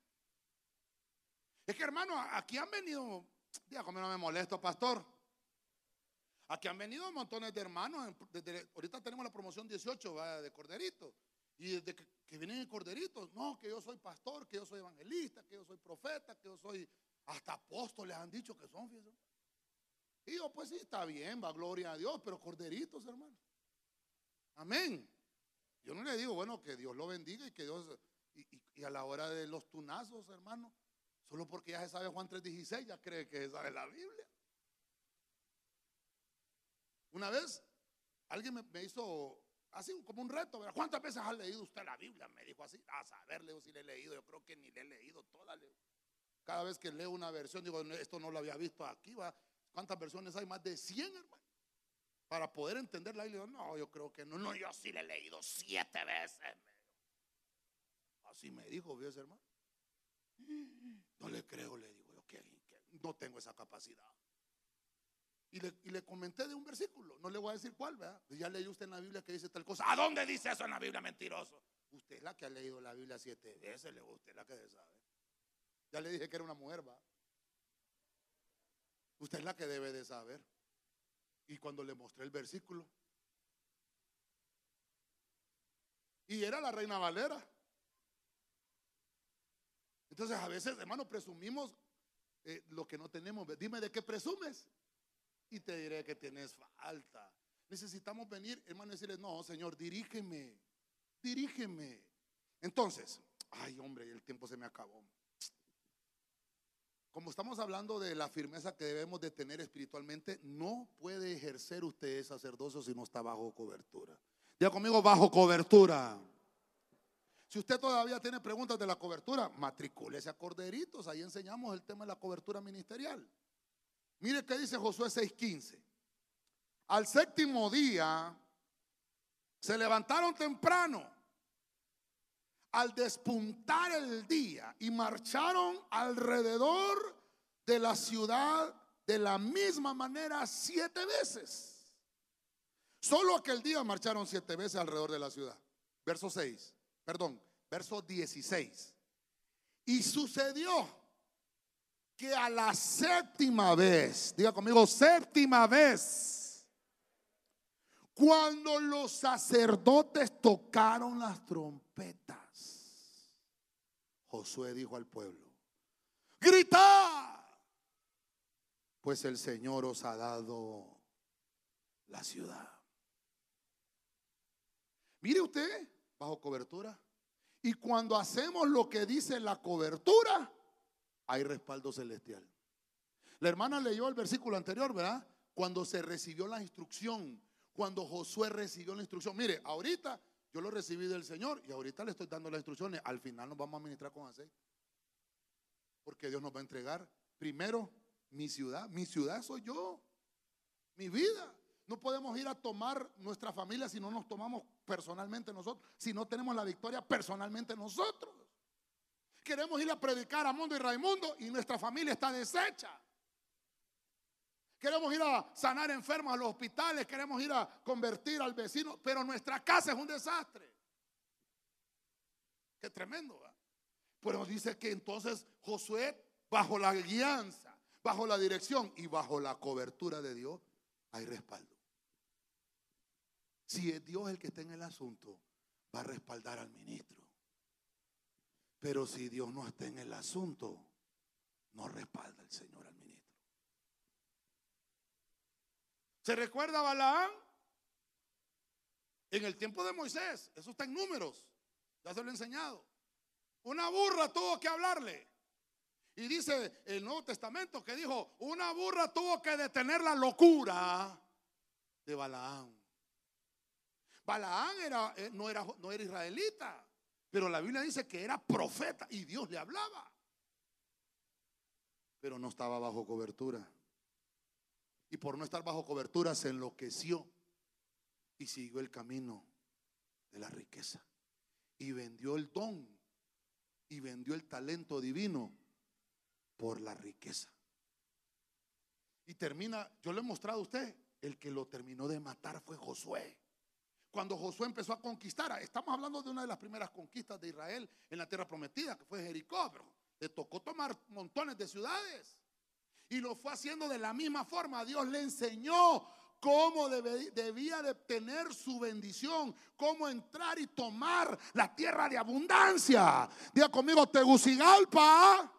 Es que hermano, aquí han venido, dígame, no me molesto, pastor. Aquí han venido montones de hermanos. ahorita tenemos la promoción 18 de Corderito. Y desde que, vienen en Corderito, no, que yo soy pastor, que yo soy evangelista, que yo soy profeta, que yo soy hasta apóstoles han dicho que son, fíjense. Y yo, pues sí, está bien, va gloria a Dios, pero corderitos, hermano. Amén. Yo no le digo, bueno, que Dios lo bendiga y que Dios, y, a la hora de los tunazos, hermano, solo porque ya se sabe Juan 3.16, ya cree que se sabe la Biblia. Una vez, alguien me, hizo así como un reto, ¿cuántas veces ha leído usted la Biblia? Me dijo así, a saber, Leo, si le he leído, yo creo que ni le he leído toda, Cada vez que leo una versión, digo, esto no lo había visto aquí, va. ¿Cuántas versiones hay? Más de 100, hermano para poder entender la Biblia. No, yo creo que no, no, yo sí le he leído siete veces. Así me dijo, ¿ves, hermano? No le creo, le digo yo, que, no tengo esa capacidad. Y le, comenté de un versículo, no le voy a decir cuál, ¿verdad? Ya leyó usted en la Biblia que dice tal cosa. ¿A dónde dice eso en la Biblia, mentiroso? Usted es la que ha leído la Biblia siete veces, le usted es la que sabe. Ya le dije que era una mujer, ¿va? Usted es la que debe de saber. Y cuando le mostré el versículo, y era la reina Valera. Entonces a veces, hermano, presumimos eh, lo que no tenemos. Dime de qué presumes y te diré que tienes falta. Necesitamos venir, hermano, y decirle, no, Señor, dirígeme, dirígeme. Entonces, ay hombre, el tiempo se me acabó. Como estamos hablando de la firmeza que debemos de tener espiritualmente, no puede ejercer usted sacerdocio si no está bajo cobertura. Diga conmigo, bajo cobertura. Si usted todavía tiene preguntas de la cobertura, matricúlese a Corderitos. Ahí enseñamos el tema de la cobertura ministerial. Mire qué dice Josué 6:15. Al séptimo día se levantaron temprano al despuntar el día y marcharon alrededor de la ciudad de la misma manera siete veces. Solo aquel día marcharon siete veces alrededor de la ciudad. Verso 6, perdón, verso 16. Y sucedió que a la séptima vez, diga conmigo, séptima vez, cuando los sacerdotes tocaron las trompetas, Josué dijo al pueblo, grita, pues el Señor os ha dado la ciudad. Mire usted, bajo cobertura. Y cuando hacemos lo que dice la cobertura, hay respaldo celestial. La hermana leyó el versículo anterior, ¿verdad? Cuando se recibió la instrucción, cuando Josué recibió la instrucción. Mire, ahorita yo lo recibí del Señor y ahorita le estoy dando las instrucciones. Al final nos vamos a ministrar con aceite. Porque Dios nos va a entregar primero mi ciudad. Mi ciudad soy yo. Mi vida. No podemos ir a tomar nuestra familia si no nos tomamos personalmente nosotros. Si no tenemos la victoria personalmente nosotros. Queremos ir a predicar a Mundo y Raimundo y nuestra familia está deshecha. Queremos ir a sanar enfermos a los hospitales, queremos ir a convertir al vecino, pero nuestra casa es un desastre. Qué tremendo. Pero dice que entonces Josué, bajo la guianza, bajo la dirección y bajo la cobertura de Dios, hay respaldo. Si es Dios el que está en el asunto, va a respaldar al ministro. Pero si Dios no está en el asunto, no respalda el Señor al ministro. ¿Se recuerda a Balaán? En el tiempo de Moisés, eso está en números, ya se lo he enseñado. Una burra tuvo que hablarle. Y dice el Nuevo Testamento que dijo, una burra tuvo que detener la locura de Balaán. Balaán era, eh, no, era, no era israelita, pero la Biblia dice que era profeta y Dios le hablaba. Pero no estaba bajo cobertura y por no estar bajo cobertura se enloqueció y siguió el camino de la riqueza. Y vendió el don y vendió el talento divino por la riqueza. Y termina, yo le he mostrado a usted, el que lo terminó de matar fue Josué. Cuando Josué empezó a conquistar, estamos hablando de una de las primeras conquistas de Israel en la tierra prometida, que fue Jericó, pero le tocó tomar montones de ciudades. Y lo fue haciendo de la misma forma. Dios le enseñó cómo debía de tener su bendición, cómo entrar y tomar la tierra de abundancia. Diga conmigo, Tegucigalpa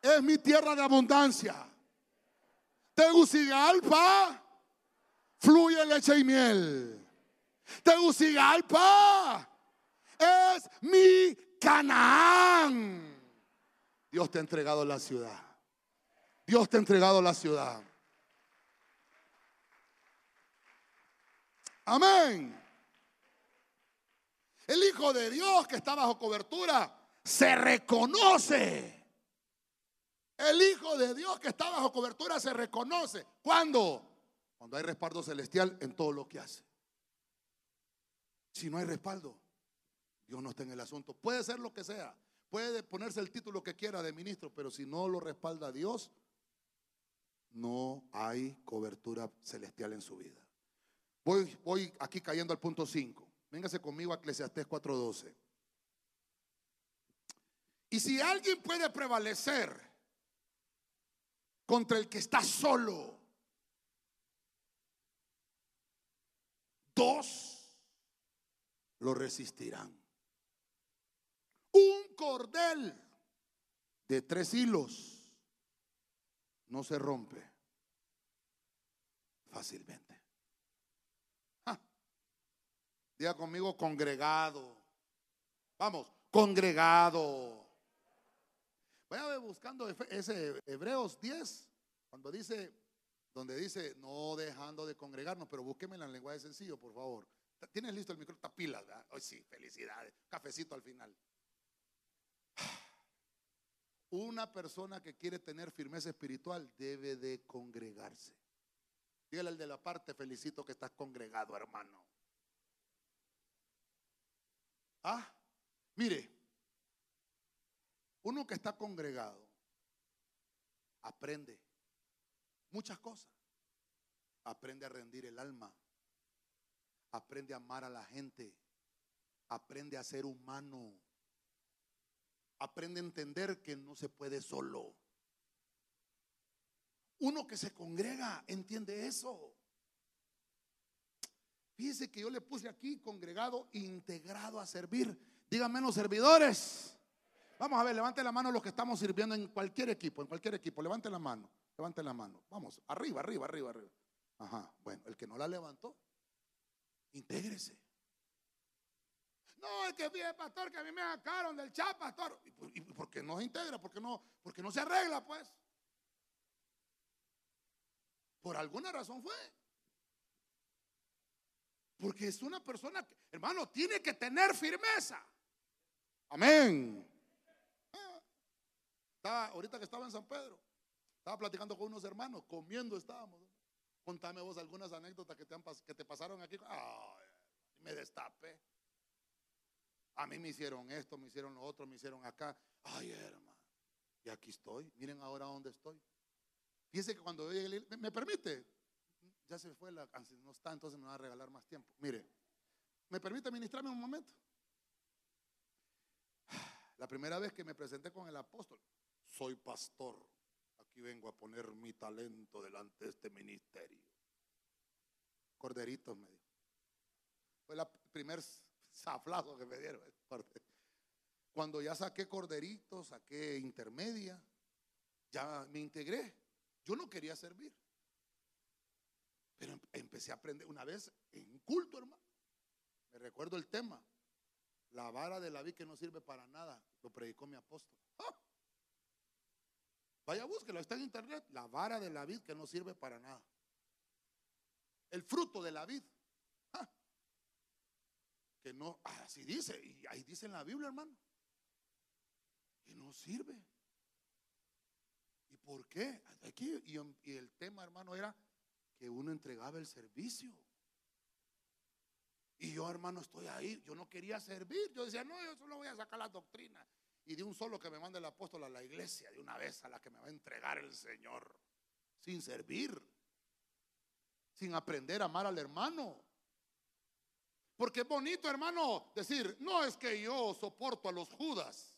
es mi tierra de abundancia. Tegucigalpa fluye leche y miel. Tegucigalpa es mi Canaán. Dios te ha entregado la ciudad. Dios te ha entregado la ciudad. Amén. El Hijo de Dios que está bajo cobertura se reconoce. El Hijo de Dios que está bajo cobertura se reconoce. ¿Cuándo? Cuando hay respaldo celestial en todo lo que hace. Si no hay respaldo, Dios no está en el asunto. Puede ser lo que sea. Puede ponerse el título que quiera de ministro, pero si no lo respalda Dios, no hay cobertura celestial en su vida. Voy, voy aquí cayendo al punto 5. Véngase conmigo a Eclesiastés 4:12. Y si alguien puede prevalecer contra el que está solo, dos lo resistirán. Un cordel de tres hilos no se rompe fácilmente. Diga conmigo congregado. Vamos, congregado. Vaya buscando ese Hebreos 10, cuando dice, donde dice, no dejando de congregarnos, pero búsqueme en la lenguaje sencillo, por favor. ¿Tienes listo el micrófono? Está pila, Hoy sí, felicidades. Cafecito al final. (sighs) Una persona que quiere tener firmeza espiritual debe de congregarse. Dígale al de la parte, felicito que estás congregado, hermano. Ah, mire, uno que está congregado aprende muchas cosas. Aprende a rendir el alma. Aprende a amar a la gente. Aprende a ser humano. Aprende a entender que no se puede solo. Uno que se congrega entiende eso. Fíjese que yo le puse aquí congregado, integrado a servir. Díganme los servidores. Vamos a ver, levante la mano los que estamos sirviendo en cualquier equipo, en cualquier equipo. Levante la mano, levante la mano. Vamos, arriba, arriba, arriba, arriba. Ajá, bueno, el que no la levantó, intégrese. No, el que viene, pastor, que a mí me sacaron del chat, pastor. ¿Y por, qué no se integra? ¿Por qué no, porque no se arregla, pues? Por alguna razón fue. Porque es una persona que, hermano, tiene que tener firmeza. Amén. Estaba, ahorita que estaba en San Pedro, estaba platicando con unos hermanos, comiendo estábamos. Contame vos algunas anécdotas que te, han, que te pasaron aquí. Ay, me destape. A mí me hicieron esto, me hicieron lo otro, me hicieron acá. Ay, hermano. Y aquí estoy. Miren ahora dónde estoy. Fíjense que cuando yo llegué, ¿me, ¿me permite? ya se fue la, no está, entonces me va a regalar más tiempo. Mire, ¿me permite ministrarme un momento? La primera vez que me presenté con el apóstol, soy pastor. Aquí vengo a poner mi talento delante de este ministerio. Corderitos me dijo. Fue el primer zaflazo que me dieron. Cuando ya saqué corderitos, saqué intermedia, ya me integré. Yo no quería servir. Pero empecé a aprender una vez en culto, hermano. Me recuerdo el tema. La vara de la vid que no sirve para nada. Lo predicó mi apóstol. ¡Ah! Vaya, búsquelo, está en internet. La vara de la vid que no sirve para nada. El fruto de la vid. ¡Ah! Que no, así dice. Y ahí dice en la Biblia, hermano. Que no sirve. ¿Y por qué? Aquí, y el tema, hermano, era que uno entregaba el servicio. Y yo, hermano, estoy ahí. Yo no quería servir. Yo decía, no, yo solo voy a sacar la doctrina. Y de un solo que me mande el apóstol a la iglesia, de una vez a la que me va a entregar el Señor. Sin servir. Sin aprender a amar al hermano. Porque es bonito, hermano, decir, no es que yo soporto a los judas.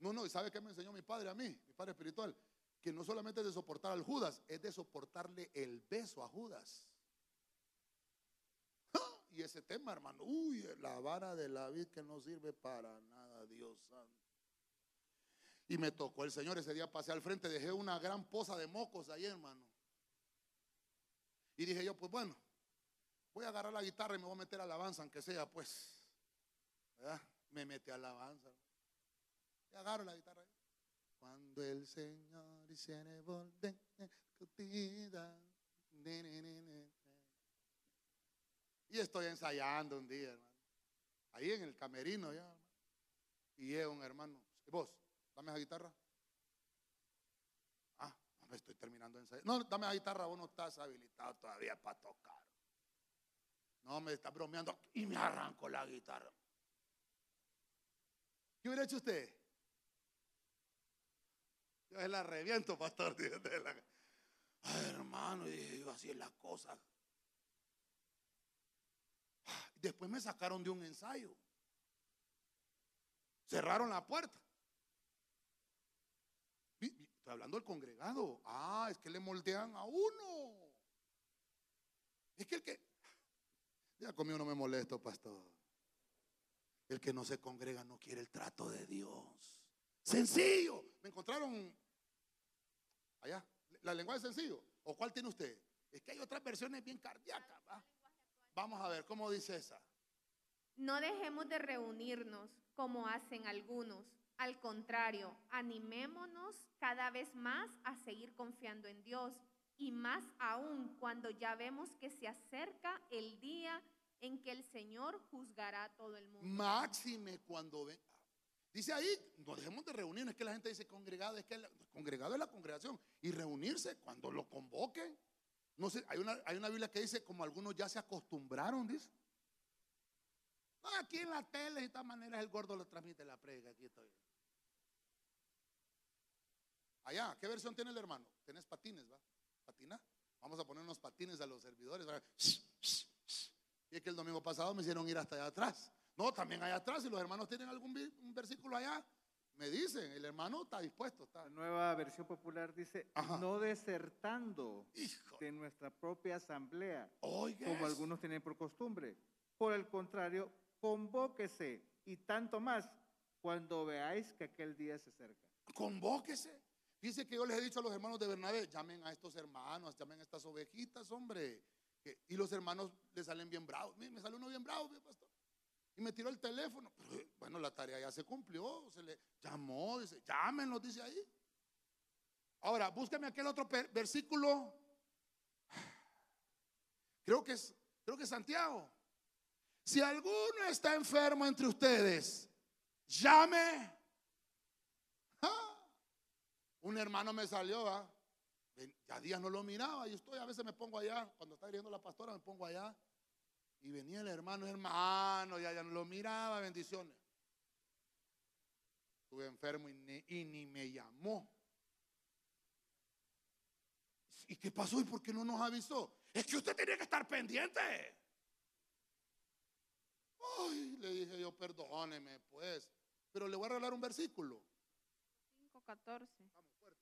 No, no, ¿y sabe qué me enseñó mi padre a mí, mi padre espiritual? Que no solamente es de soportar al Judas, es de soportarle el beso a Judas. (laughs) Y ese tema, hermano, uy, la vara de la vid que no sirve para nada, Dios santo. Y me tocó el Señor ese día, pasé al frente, dejé una gran poza de mocos ahí, hermano. Y dije yo, pues bueno, voy a agarrar la guitarra y me voy a meter alabanza, aunque sea, pues. Me mete alabanza. Y agarro la guitarra. Cuando el Señor hiciere volver. Y estoy ensayando un día, hermano. Ahí en el camerino ya. Y llega un hermano. Vos, dame esa guitarra. Ah, no me estoy terminando de ensayar. No, dame la guitarra, vos no estás habilitado todavía para tocar. No, me está bromeando. Y me arranco la guitarra. ¿Qué hubiera hecho usted? Yo la reviento, pastor. (laughs) Ay, hermano, y yo, así es la cosa. Después me sacaron de un ensayo. Cerraron la puerta. Estoy hablando del congregado. Ah, es que le moldean a uno. Es que el que. Ya conmigo no me molesto, pastor. El que no se congrega no quiere el trato de Dios. Sencillo. Me encontraron allá. La lengua es sencillo. ¿O cuál tiene usted? Es que hay otras versiones bien cardíacas. ¿va? Vamos a ver, ¿cómo dice esa? No dejemos de reunirnos como hacen algunos. Al contrario, animémonos cada vez más a seguir confiando en Dios y más aún cuando ya vemos que se acerca el día en que el Señor juzgará a todo el mundo. Máxime cuando ven. Dice ahí, no dejemos de reunirnos. Es que la gente dice congregado, es que el congregado es la congregación. Y reunirse cuando lo convoquen. No sé, hay una, hay una Biblia que dice, como algunos ya se acostumbraron, dice. Aquí en la tele, de esta manera el gordo lo transmite la prega. Aquí estoy. Allá, ¿qué versión tiene el hermano? Tienes patines, ¿va? ¿Patina? Vamos a poner unos patines a los servidores. ¿va? Y es que el domingo pasado me hicieron ir hasta allá atrás. No, también allá atrás, si los hermanos tienen algún versículo allá, me dicen, el hermano está dispuesto. Está. La nueva versión popular dice, Ajá. no desertando Hijo, de nuestra propia asamblea, como algunos tienen por costumbre. Por el contrario, convóquese y tanto más cuando veáis que aquel día se acerca. Convóquese. Dice que yo les he dicho a los hermanos de Bernabé, llamen a estos hermanos, llamen a estas ovejitas, hombre. Y los hermanos le salen bien bravos. Me salió uno bien bravo, pastor. Y me tiró el teléfono. Pero, bueno, la tarea ya se cumplió. Se le llamó, dice, llámenlos, dice ahí. Ahora, búsqueme aquel otro versículo. (sighs) Creo que es, creo que es Santiago. Si alguno está enfermo entre ustedes, llame. ¡Ah! Un hermano me salió, ya días no lo miraba y estoy, a veces me pongo allá, cuando está hiriendo la pastora me pongo allá y venía el hermano, hermano, ya, ya no lo miraba, bendiciones. Estuve enfermo y ni, y ni me llamó. ¿Y qué pasó? ¿Y por qué no nos avisó? Es que usted tenía que estar pendiente. Ay, le dije yo, perdóneme, pues. Pero le voy a regalar un versículo. 5.14. Vamos, fuerte.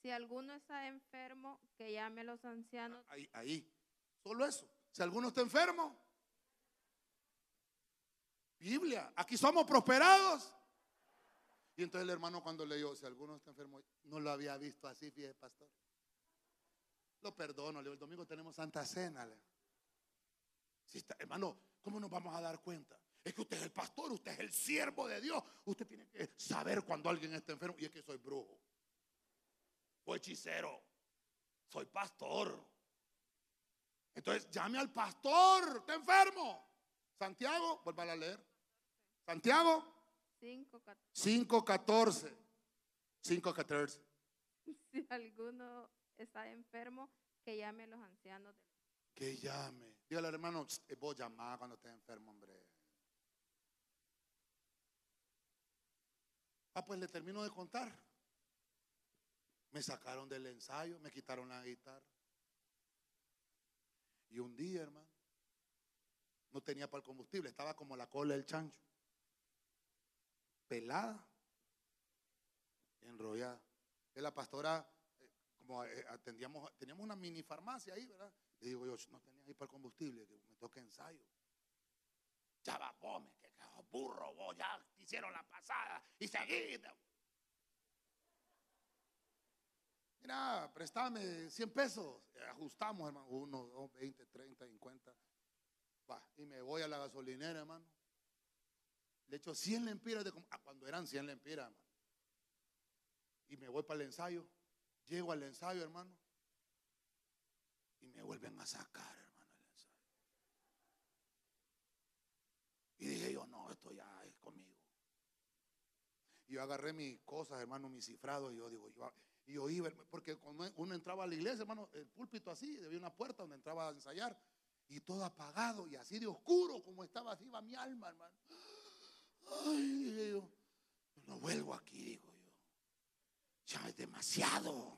Si alguno está enfermo, que llame a los ancianos. Ahí, ahí. Solo eso. Si alguno está enfermo. Biblia. Aquí somos prosperados. Y entonces el hermano cuando leyó, si alguno está enfermo, no lo había visto así, fíjese, pastor. Lo perdono, le digo, el domingo tenemos Santa Cena. le. Si está, hermano, ¿cómo nos vamos a dar cuenta? Es que usted es el pastor, usted es el siervo de Dios. Usted tiene que saber cuando alguien está enfermo. Y es que soy brujo. Soy hechicero. Soy pastor. Entonces llame al pastor. Está enfermo. Santiago, vuelva a leer. Santiago 5.14. 5.14. 5.14. Si alguno está enfermo, que llame a los ancianos. de- Que llame. Dígale, hermano, "Tss, eh, vos llamá cuando estés enfermo, hombre. Ah, pues le termino de contar. Me sacaron del ensayo, me quitaron la guitarra. Y un día, hermano, no tenía para el combustible, estaba como la cola del chancho. Pelada, enrollada. La pastora, eh, como eh, atendíamos, teníamos una mini farmacia ahí, ¿verdad? Le digo yo, no tenía ahí para el combustible, que me toca ensayo. Ya va, pome, que burro, vos ya te hicieron la pasada y seguiste. Mira, préstame 100 pesos. Ajustamos, hermano. 1, 2, 20, 30, 50. Va, y me voy a la gasolinera, hermano. Le echo 100 lempiras de... Ah, cuando eran 100 lempiras, hermano. Y me voy para el ensayo. Llego al ensayo, hermano. Y me vuelven a sacar, hermano, el ensayo. Y dije yo, no, esto ya es conmigo. Y yo agarré mis cosas, hermano, mis cifrados. Y yo digo, yo, y yo iba, porque cuando uno entraba a la iglesia, hermano, el púlpito así, había una puerta donde entraba a ensayar. Y todo apagado y así de oscuro como estaba, así iba mi alma, hermano. Ay, dije yo, no vuelvo aquí, digo yo. Ya es demasiado.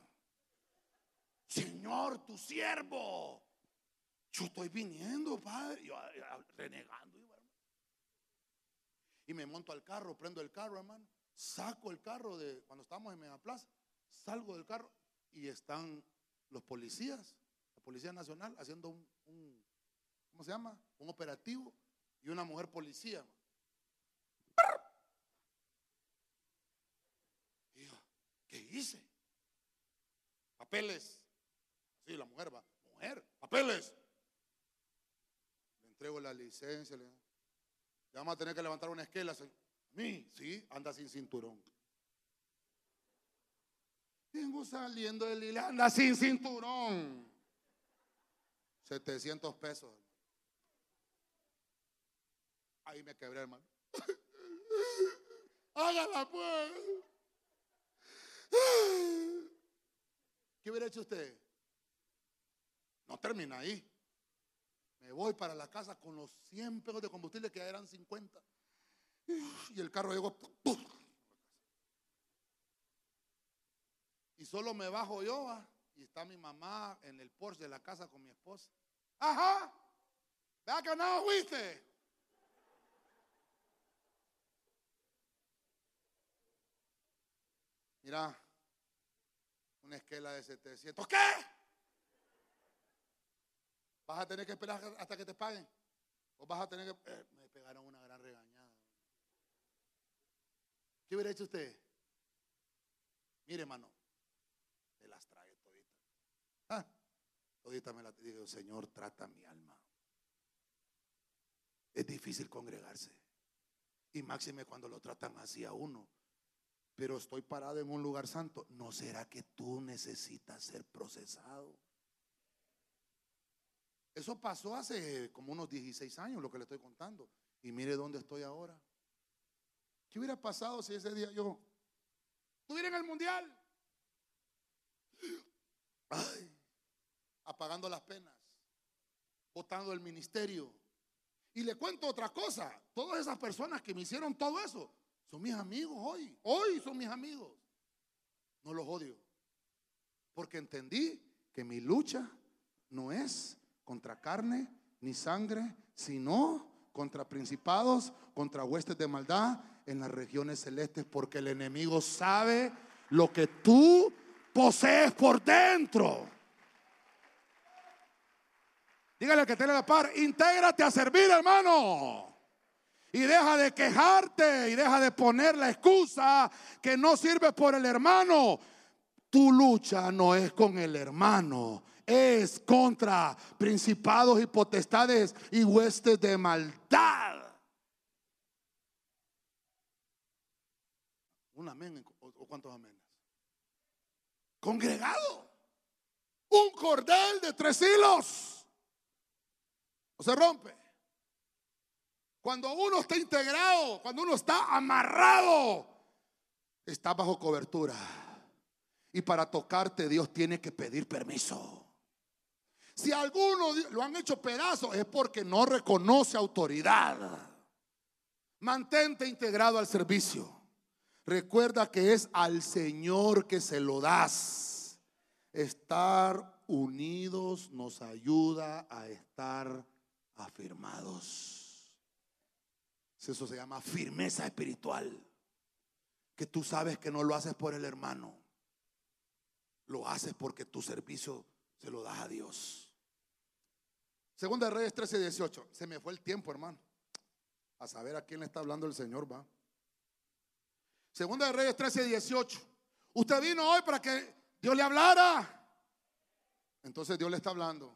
Señor, tu siervo. Yo estoy viniendo, padre. Yo renegando. Y me monto al carro, prendo el carro, hermano. Saco el carro de cuando estábamos en Megaplaza. Salgo del carro y están los policías, la Policía Nacional, haciendo un, ¿cómo se llama? Un operativo y una mujer policía. Y yo, ¿qué hice? Papeles. Sí, la mujer va, mujer, papeles. Le entrego la licencia. Le, le vamos a tener que levantar una esquela. mí, sí, anda sin cinturón. Vengo saliendo del hilo, anda sin cinturón. 700 pesos. Ahí me quebré, hermano. (laughs) Hágala pues. ¿Qué hubiera hecho usted? No termina ahí. Me voy para la casa con los 100 pesos de combustible que eran 50. Y el carro llegó. Y solo me bajo yo. Y está mi mamá en el Porsche de la casa con mi esposa. Ajá. Vea que no fuiste. Mira, una esquela de 700. ¿Qué? ¿Vas a tener que esperar hasta que te paguen? ¿O vas a tener que.? Eh, me pegaron una gran regañada. ¿Qué hubiera hecho usted? Mire, hermano, me las trae todita. Ah, todita me la digo, Señor, trata mi alma. Es difícil congregarse. Y máxime cuando lo tratan así a uno. Pero estoy parado en un lugar santo. ¿No será que tú necesitas ser procesado? Eso pasó hace como unos 16 años, lo que le estoy contando. Y mire dónde estoy ahora. ¿Qué hubiera pasado si ese día yo estuviera en el mundial? Ay, apagando las penas, votando el ministerio. Y le cuento otra cosa. Todas esas personas que me hicieron todo eso son mis amigos hoy. Hoy son mis amigos. No los odio. Porque entendí que mi lucha no es contra carne ni sangre, sino contra principados, contra huestes de maldad en las regiones celestes, porque el enemigo sabe lo que tú posees por dentro. Dígale al que tiene la par, intégrate a servir, hermano. Y deja de quejarte y deja de poner la excusa que no sirve por el hermano. Tu lucha no es con el hermano, es contra principados y potestades y huestes de maldad. Un amén o cuántos aménes. Congregado. Un cordel de tres hilos. O se rompe. Cuando uno está integrado, cuando uno está amarrado, está bajo cobertura. Y para tocarte Dios tiene que pedir permiso. Si alguno lo han hecho pedazos es porque no reconoce autoridad. Mantente integrado al servicio. Recuerda que es al Señor que se lo das. Estar unidos nos ayuda a estar afirmados. Eso se llama firmeza espiritual. Que tú sabes que no lo haces por el hermano. Lo haces porque tu servicio se lo das a Dios. Segunda de Reyes 13, 18. Se me fue el tiempo, hermano. A saber a quién le está hablando el Señor, va. Segunda de Reyes 13, 18. Usted vino hoy para que Dios le hablara. Entonces Dios le está hablando.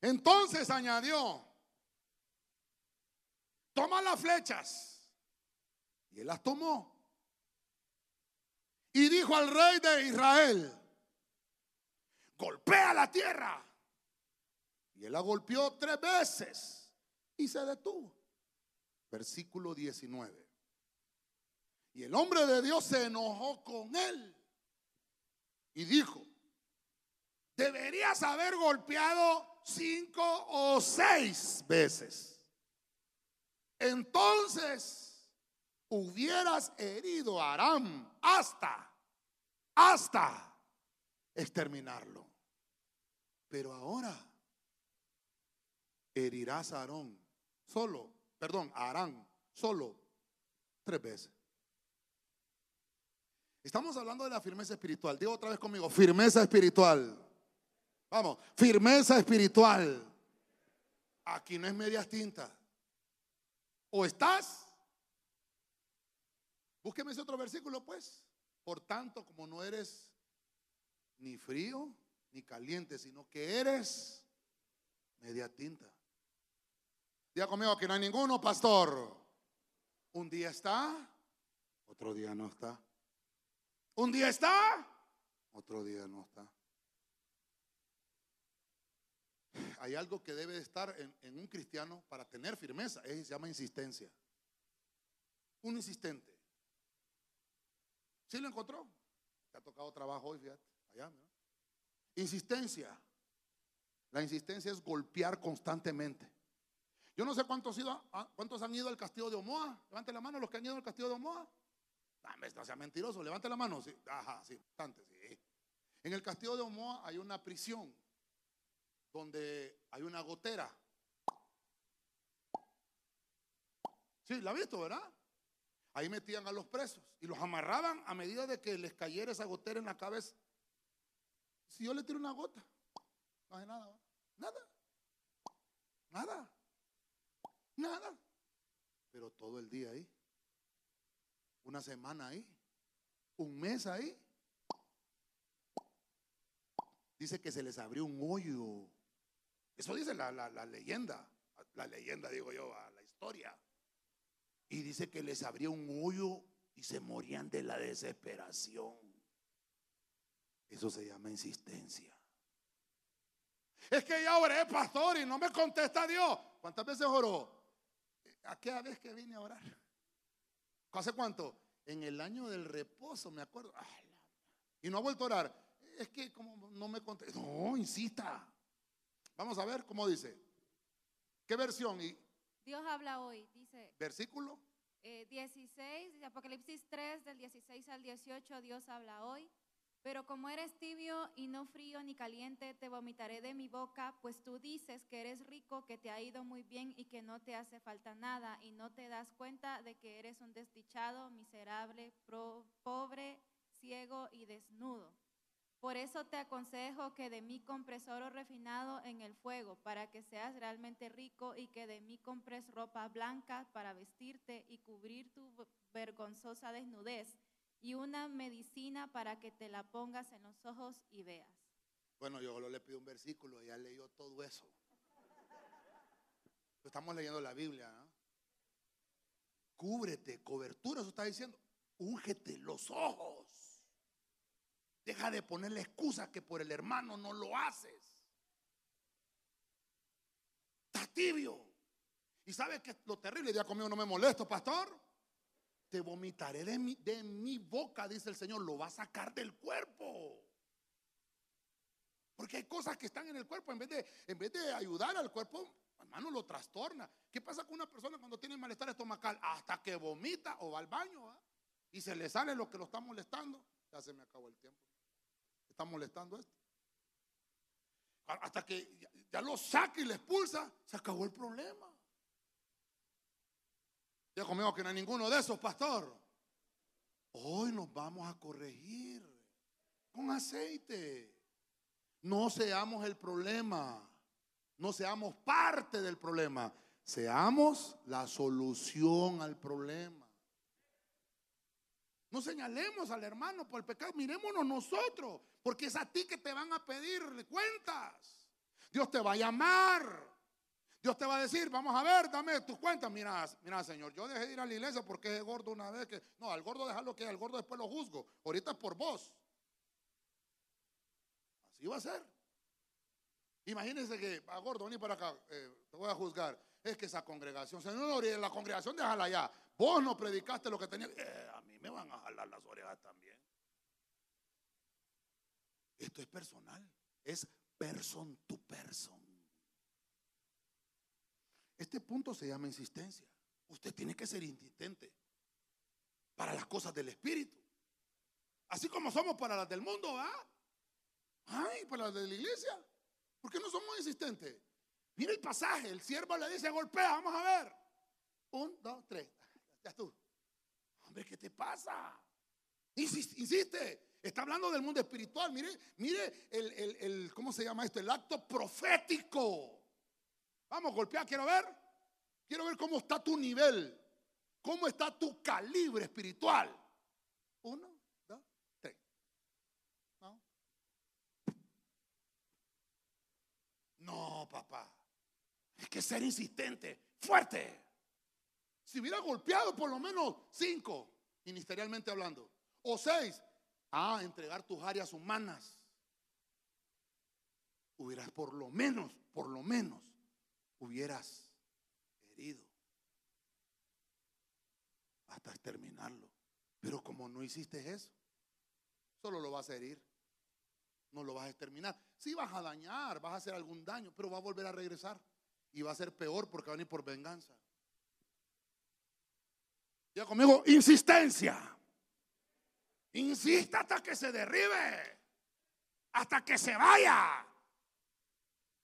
Entonces añadió, toma las flechas. Y él las tomó. Y dijo al rey de Israel, golpea la tierra. Y él la golpeó tres veces y se detuvo. Versículo 19. Y el hombre de Dios se enojó con él y dijo, deberías haber golpeado cinco o seis veces. Entonces hubieras herido a Aram hasta, hasta exterminarlo. Pero ahora herirás a Aarón solo, perdón, a Arán solo tres veces. Estamos hablando de la firmeza espiritual. Digo otra vez conmigo, firmeza espiritual. Vamos, firmeza espiritual. Aquí no es medias tintas. O estás. Búsqueme ese otro versículo, pues. Por tanto, como no eres ni frío ni caliente, sino que eres media tinta. Diga conmigo que no hay ninguno, pastor. Un día está, otro día no está. Un día está, otro día no está. Hay algo que debe estar en, un cristiano para tener firmeza, se llama insistencia. Un insistente. ¿Sí lo encontró? Te ha tocado trabajo hoy, fíjate, allá, Insistencia. La insistencia es golpear constantemente. Yo no sé cuántos, cuántos han ido al castillo de Omoa. Levante la mano los que han ido al castillo de Omoa. No sea mentiroso, levante la mano. Sí. Ajá, sí, bastante, sí. En el castillo de Omoa hay una prisión donde hay una gotera. Sí, la ha visto, ¿verdad? Ahí metían a los presos y los amarraban a medida de que les cayera esa gotera en la cabeza. Si yo le tiro una gota, no hace nada, nada, nada, nada. Pero todo el día ahí una semana ahí, un mes ahí. Dice que se les abrió un hoyo. Eso dice la, leyenda, la leyenda digo yo, la historia. Y dice que les abrió un hoyo y se morían de la desesperación. Eso se llama insistencia. Es que ya oré, pastor, y no me contesta Dios. ¿Cuántas veces oró? Aquella vez que vine a orar. ¿Hace cuánto? En el año del reposo, me acuerdo. y no ha vuelto a orar. Es que como no me contesta. No, insista. Vamos a ver cómo dice. ¿Qué versión? Y, Dios habla hoy, dice. Versículo. 16, eh, Apocalipsis 3, del 16 al 18, Dios habla hoy. Pero como eres tibio y no frío ni caliente, te vomitaré de mi boca, pues tú dices que eres rico, que te ha ido muy bien y que no te hace falta nada, y no te das cuenta de que eres un desdichado, miserable, pobre, ciego y desnudo. Por eso te aconsejo que de mí compres oro refinado en el fuego, para que seas realmente rico, y que de mí compres ropa blanca para vestirte y cubrir tu vergonzosa desnudez y una medicina para que te la pongas en los ojos y veas. Bueno, yo solo le pido un versículo, ya leyó todo eso. Estamos leyendo la Biblia. Cúbrete, cobertura, eso está diciendo. Úngete los ojos. Deja de ponerle excusa que por el hermano no lo haces. Está tibio. Y sabe que lo terrible, ya conmigo no me molesto, pastor te vomitaré de mi, boca, dice el Señor, lo va a sacar del cuerpo. Porque hay cosas que están en el cuerpo, en vez de, en vez de ayudar al cuerpo, hermano, lo trastorna. ¿Qué pasa con una persona cuando tiene malestar estomacal? Hasta que vomita o va al baño y se le sale lo que lo está molestando. Ya se me acabó el tiempo. Está molestando esto. Hasta que ya, ya lo saca y le expulsa, se acabó el problema. Ya conmigo que no hay ninguno de esos, pastor. Hoy nos vamos a corregir con aceite. No seamos el problema. No seamos parte del problema. Seamos la solución al problema. No señalemos al hermano por el pecado, mirémonos nosotros, porque es a ti que te van a pedirle cuentas. Dios te va a llamar. Dios te va a decir, vamos a ver, dame tus cuentas. Mira, mira, Señor, yo dejé de ir a la iglesia porque es gordo una vez que. No, al gordo dejarlo que al gordo después lo juzgo. Ahorita es por vos. Así va a ser. Imagínense que, a gordo, vení para acá, eh, te voy a juzgar. Es que esa congregación, Señor, la congregación déjala allá. Vos no predicaste lo que tenía. Eh, a mí me van a jalar las orejas también. Esto es personal. Es person to person. Este punto se llama insistencia. Usted tiene que ser insistente para las cosas del Espíritu. Así como somos para las del mundo, ¿ah? Ay, para las de la iglesia. ¿Por qué no somos insistentes? Mira el pasaje, el siervo le dice, golpea, vamos a ver. Un, dos, tres. (laughs) Ya tú. Hombre, ¿qué te pasa? Insiste, insiste. Está hablando del mundo espiritual. Mire, mire el, el, el, ¿cómo se llama esto? El acto profético. Vamos, golpea, quiero ver. Quiero ver cómo está tu nivel. Cómo está tu calibre espiritual. Uno, dos, tres. No. No, papá. Hay que ser insistente, fuerte. Si hubiera golpeado por lo menos cinco, ministerialmente hablando, o seis, a entregar tus áreas humanas, hubieras por lo menos, por lo menos, hubieras herido hasta exterminarlo. Pero como no hiciste eso, solo lo vas a herir. No lo vas a exterminar. Sí vas a dañar, vas a hacer algún daño, pero va a volver a regresar. Y va a ser peor porque va a venir por venganza. Ya conmigo, insistencia. Insista hasta que se derribe. Hasta que se vaya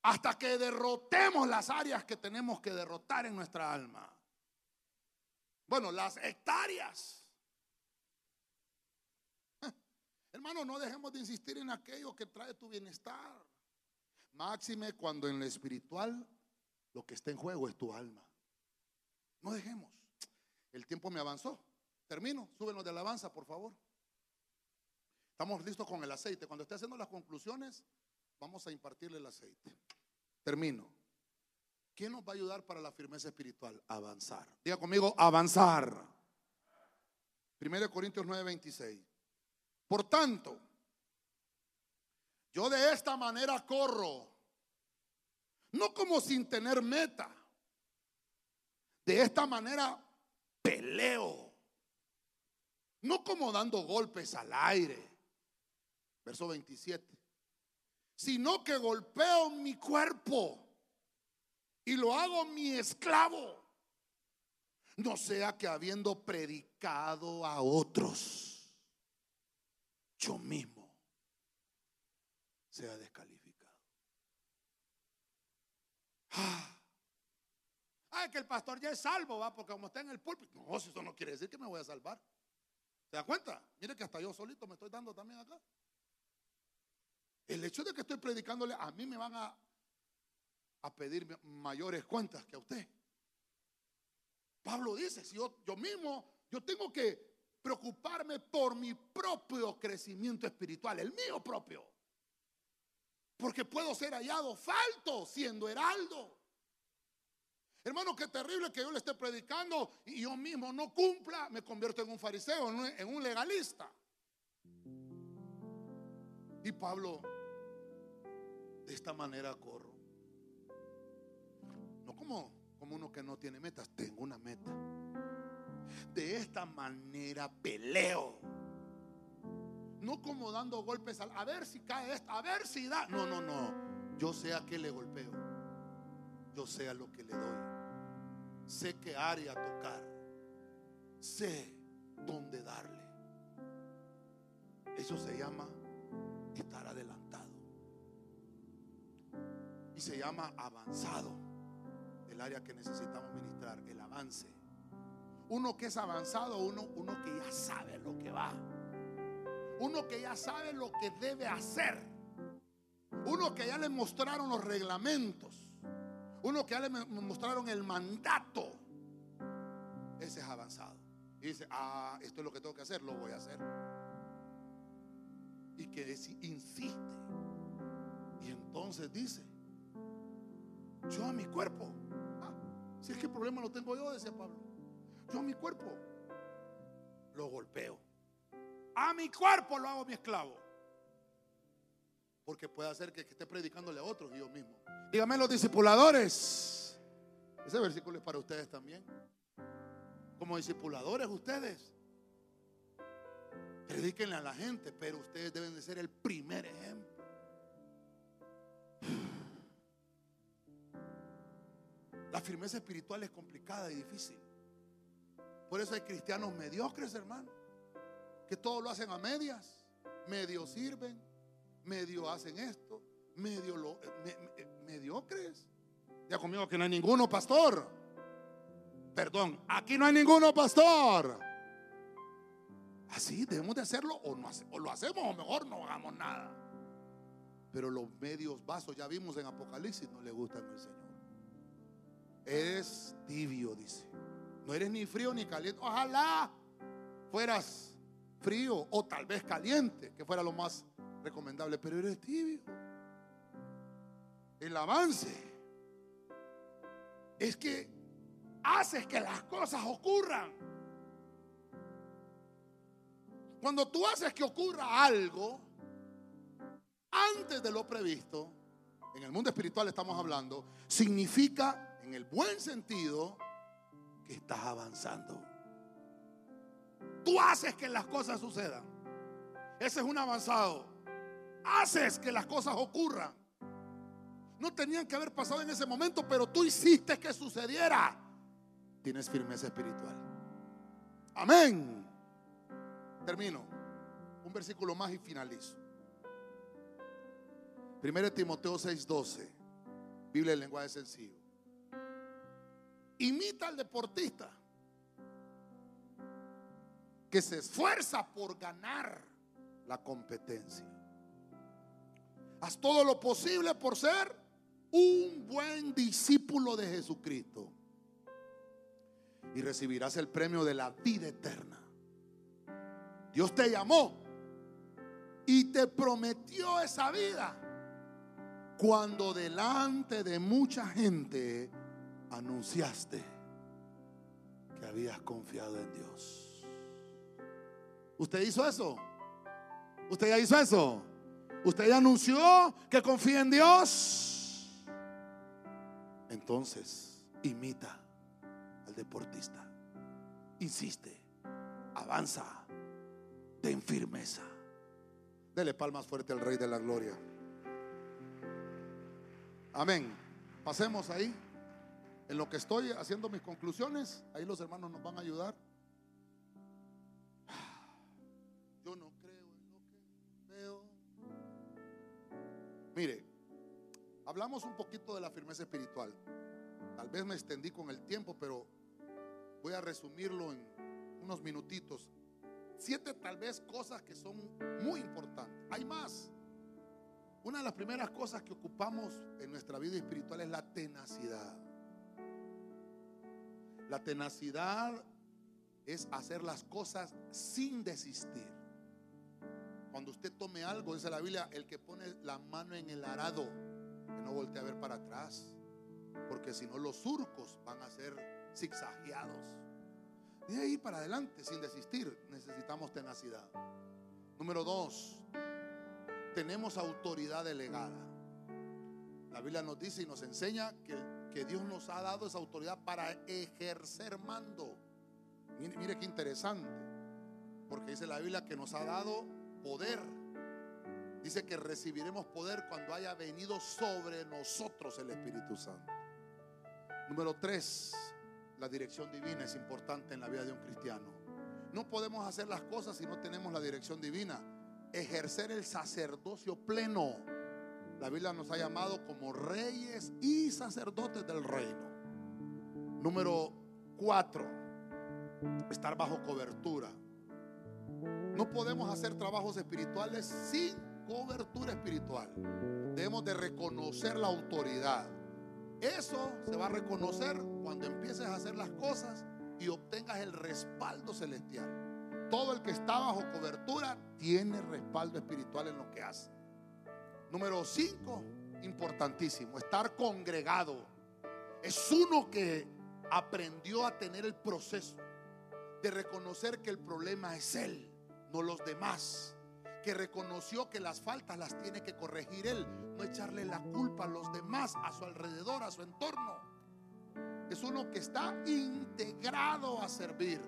hasta que derrotemos las áreas que tenemos que derrotar en nuestra alma. Bueno, las hectáreas. (laughs) Hermano, no dejemos de insistir en aquello que trae tu bienestar. Máxime cuando en lo espiritual lo que está en juego es tu alma. No dejemos. El tiempo me avanzó. Termino. Súbenos de alabanza, por favor. Estamos listos con el aceite. Cuando esté haciendo las conclusiones, Vamos a impartirle el aceite. Termino. ¿Quién nos va a ayudar para la firmeza espiritual? Avanzar. Diga conmigo, avanzar. 1 Corintios 9, 26. Por tanto, yo de esta manera corro, no como sin tener meta. De esta manera peleo, no como dando golpes al aire. Verso 27 sino que golpeo mi cuerpo y lo hago mi esclavo. No sea que habiendo predicado a otros, yo mismo sea descalificado. Ah. Ah, que el pastor ya es salvo, va, porque como está en el púlpito. No, eso no quiere decir que me voy a salvar. ¿Se da cuenta? Mire que hasta yo solito me estoy dando también acá. El hecho de que estoy predicándole, a mí me van a, a pedir mayores cuentas que a usted. Pablo dice, si yo, yo mismo, yo tengo que preocuparme por mi propio crecimiento espiritual, el mío propio. Porque puedo ser hallado falto siendo heraldo. Hermano, qué terrible que yo le esté predicando y yo mismo no cumpla, me convierto en un fariseo, en un legalista. Y Pablo, de esta manera corro. No como, como uno que no tiene metas, tengo una meta. De esta manera peleo. no como dando golpes al, a ver si cae esto, a ver si da. No, no, no. Yo sé a qué le golpeo. Yo sé a lo que le doy. Sé qué área tocar. Sé dónde darle. Eso se llama estar adelantado. Y se llama avanzado. El área que necesitamos ministrar, el avance. Uno que es avanzado, uno, uno que ya sabe lo que va. Uno que ya sabe lo que debe hacer. Uno que ya le mostraron los reglamentos. Uno que ya le mostraron el mandato. Ese es avanzado. Y dice, ah, esto es lo que tengo que hacer, lo voy a hacer. Y que insiste. Y entonces dice, yo a mi cuerpo. Ah, si es que el problema lo tengo yo, decía Pablo. Yo a mi cuerpo lo golpeo. A mi cuerpo lo hago mi esclavo. Porque puede hacer que, esté predicándole a otros y yo mismo. Dígame los discipuladores. Ese versículo es para ustedes también. Como discipuladores ustedes. Predíquenle a la gente, pero ustedes deben de ser el primer ejemplo. La firmeza espiritual es complicada y difícil. Por eso hay cristianos mediocres, hermano, que todo lo hacen a medias. Medio sirven, medio hacen esto, medio lo, eh, mediocres. Ya conmigo que no hay ninguno, pastor. Perdón, aquí no hay ninguno, pastor. Así debemos de hacerlo o, no o lo hacemos o mejor no hagamos nada. Pero los medios vasos, ya vimos en Apocalipsis, no le gustan al Señor. Eres tibio, dice. No eres ni frío ni caliente. Ojalá fueras frío o tal vez caliente, que fuera lo más recomendable, pero eres tibio. El avance es que haces que las cosas ocurran. Cuando tú haces que ocurra algo antes de lo previsto, en el mundo espiritual estamos hablando, significa en el buen sentido, que estás avanzando. Tú haces que las cosas sucedan. Ese es un avanzado. Haces que las cosas ocurran. No tenían que haber pasado en ese momento, pero tú hiciste que sucediera. Tienes firmeza espiritual. Amén. Termino. Un versículo más y finalizo. Primero Timoteo 6:12. Biblia en lenguaje sencillo. Imita al deportista que se esfuerza por ganar la competencia. Haz todo lo posible por ser un buen discípulo de Jesucristo y recibirás el premio de la vida eterna. Dios te llamó y te prometió esa vida cuando delante de mucha gente anunciaste que habías confiado en Dios. ¿Usted hizo eso? ¿Usted ya hizo eso? ¿Usted ya anunció que confía en Dios? Entonces, imita al deportista. Insiste, avanza, ten firmeza. Dele palmas fuerte al Rey de la Gloria. Amén. Pasemos ahí. En lo que estoy haciendo mis conclusiones, ahí los hermanos nos van a ayudar. Yo no creo en lo que veo. Mire, hablamos un poquito de la firmeza espiritual. Tal vez me extendí con el tiempo, pero voy a resumirlo en unos minutitos. Siete tal vez cosas que son muy importantes. Hay más. Una de las primeras cosas que ocupamos en nuestra vida espiritual es la tenacidad. La tenacidad es hacer las cosas sin desistir. Cuando usted tome algo, dice la Biblia, el que pone la mano en el arado, que no voltee a ver para atrás, porque si no los surcos van a ser zigzagueados. De ahí para adelante, sin desistir, necesitamos tenacidad. Número dos, tenemos autoridad delegada. La Biblia nos dice y nos enseña que que Dios nos ha dado esa autoridad para ejercer mando. Mire, qué interesante, porque dice la Biblia que nos ha dado poder. Dice que recibiremos poder cuando haya venido sobre nosotros el Espíritu Santo. Número tres, la dirección divina es importante en la vida de un cristiano. No podemos hacer las cosas si no tenemos la dirección divina. Ejercer el sacerdocio pleno. La Biblia nos ha llamado como reyes y sacerdotes del reino. Número cuatro, estar bajo cobertura. No podemos hacer trabajos espirituales sin cobertura espiritual. Debemos de reconocer la autoridad. Eso se va a reconocer cuando empieces a hacer las cosas y obtengas el respaldo celestial. Todo el que está bajo cobertura tiene respaldo espiritual en lo que hace. Número 5, importantísimo, estar congregado. Es uno que aprendió a tener el proceso de reconocer que el problema es él, no los demás. Que reconoció que las faltas las tiene que corregir él, no echarle la culpa a los demás, a su alrededor, a su entorno. Es uno que está integrado a servir.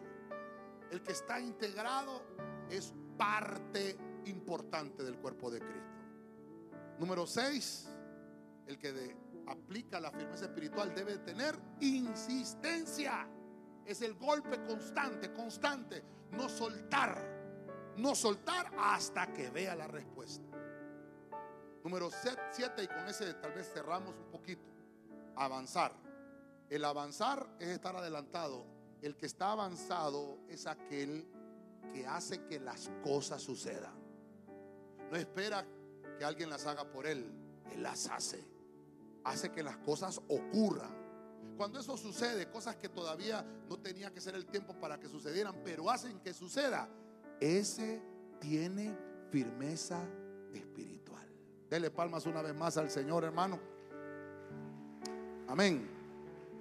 El que está integrado es parte importante del cuerpo de Cristo. Número 6, el que aplica la firmeza espiritual debe tener insistencia. Es el golpe constante, constante. No soltar, no soltar hasta que vea la respuesta. Número 7, y con ese tal vez cerramos un poquito. Avanzar. El avanzar es estar adelantado. El que está avanzado es aquel que hace que las cosas sucedan. No espera que alguien las haga por él. Él las hace. Hace que las cosas ocurran. Cuando eso sucede, cosas que todavía no tenía que ser el tiempo para que sucedieran, pero hacen que suceda, ese tiene firmeza espiritual. Dele palmas una vez más al Señor, hermano. Amén.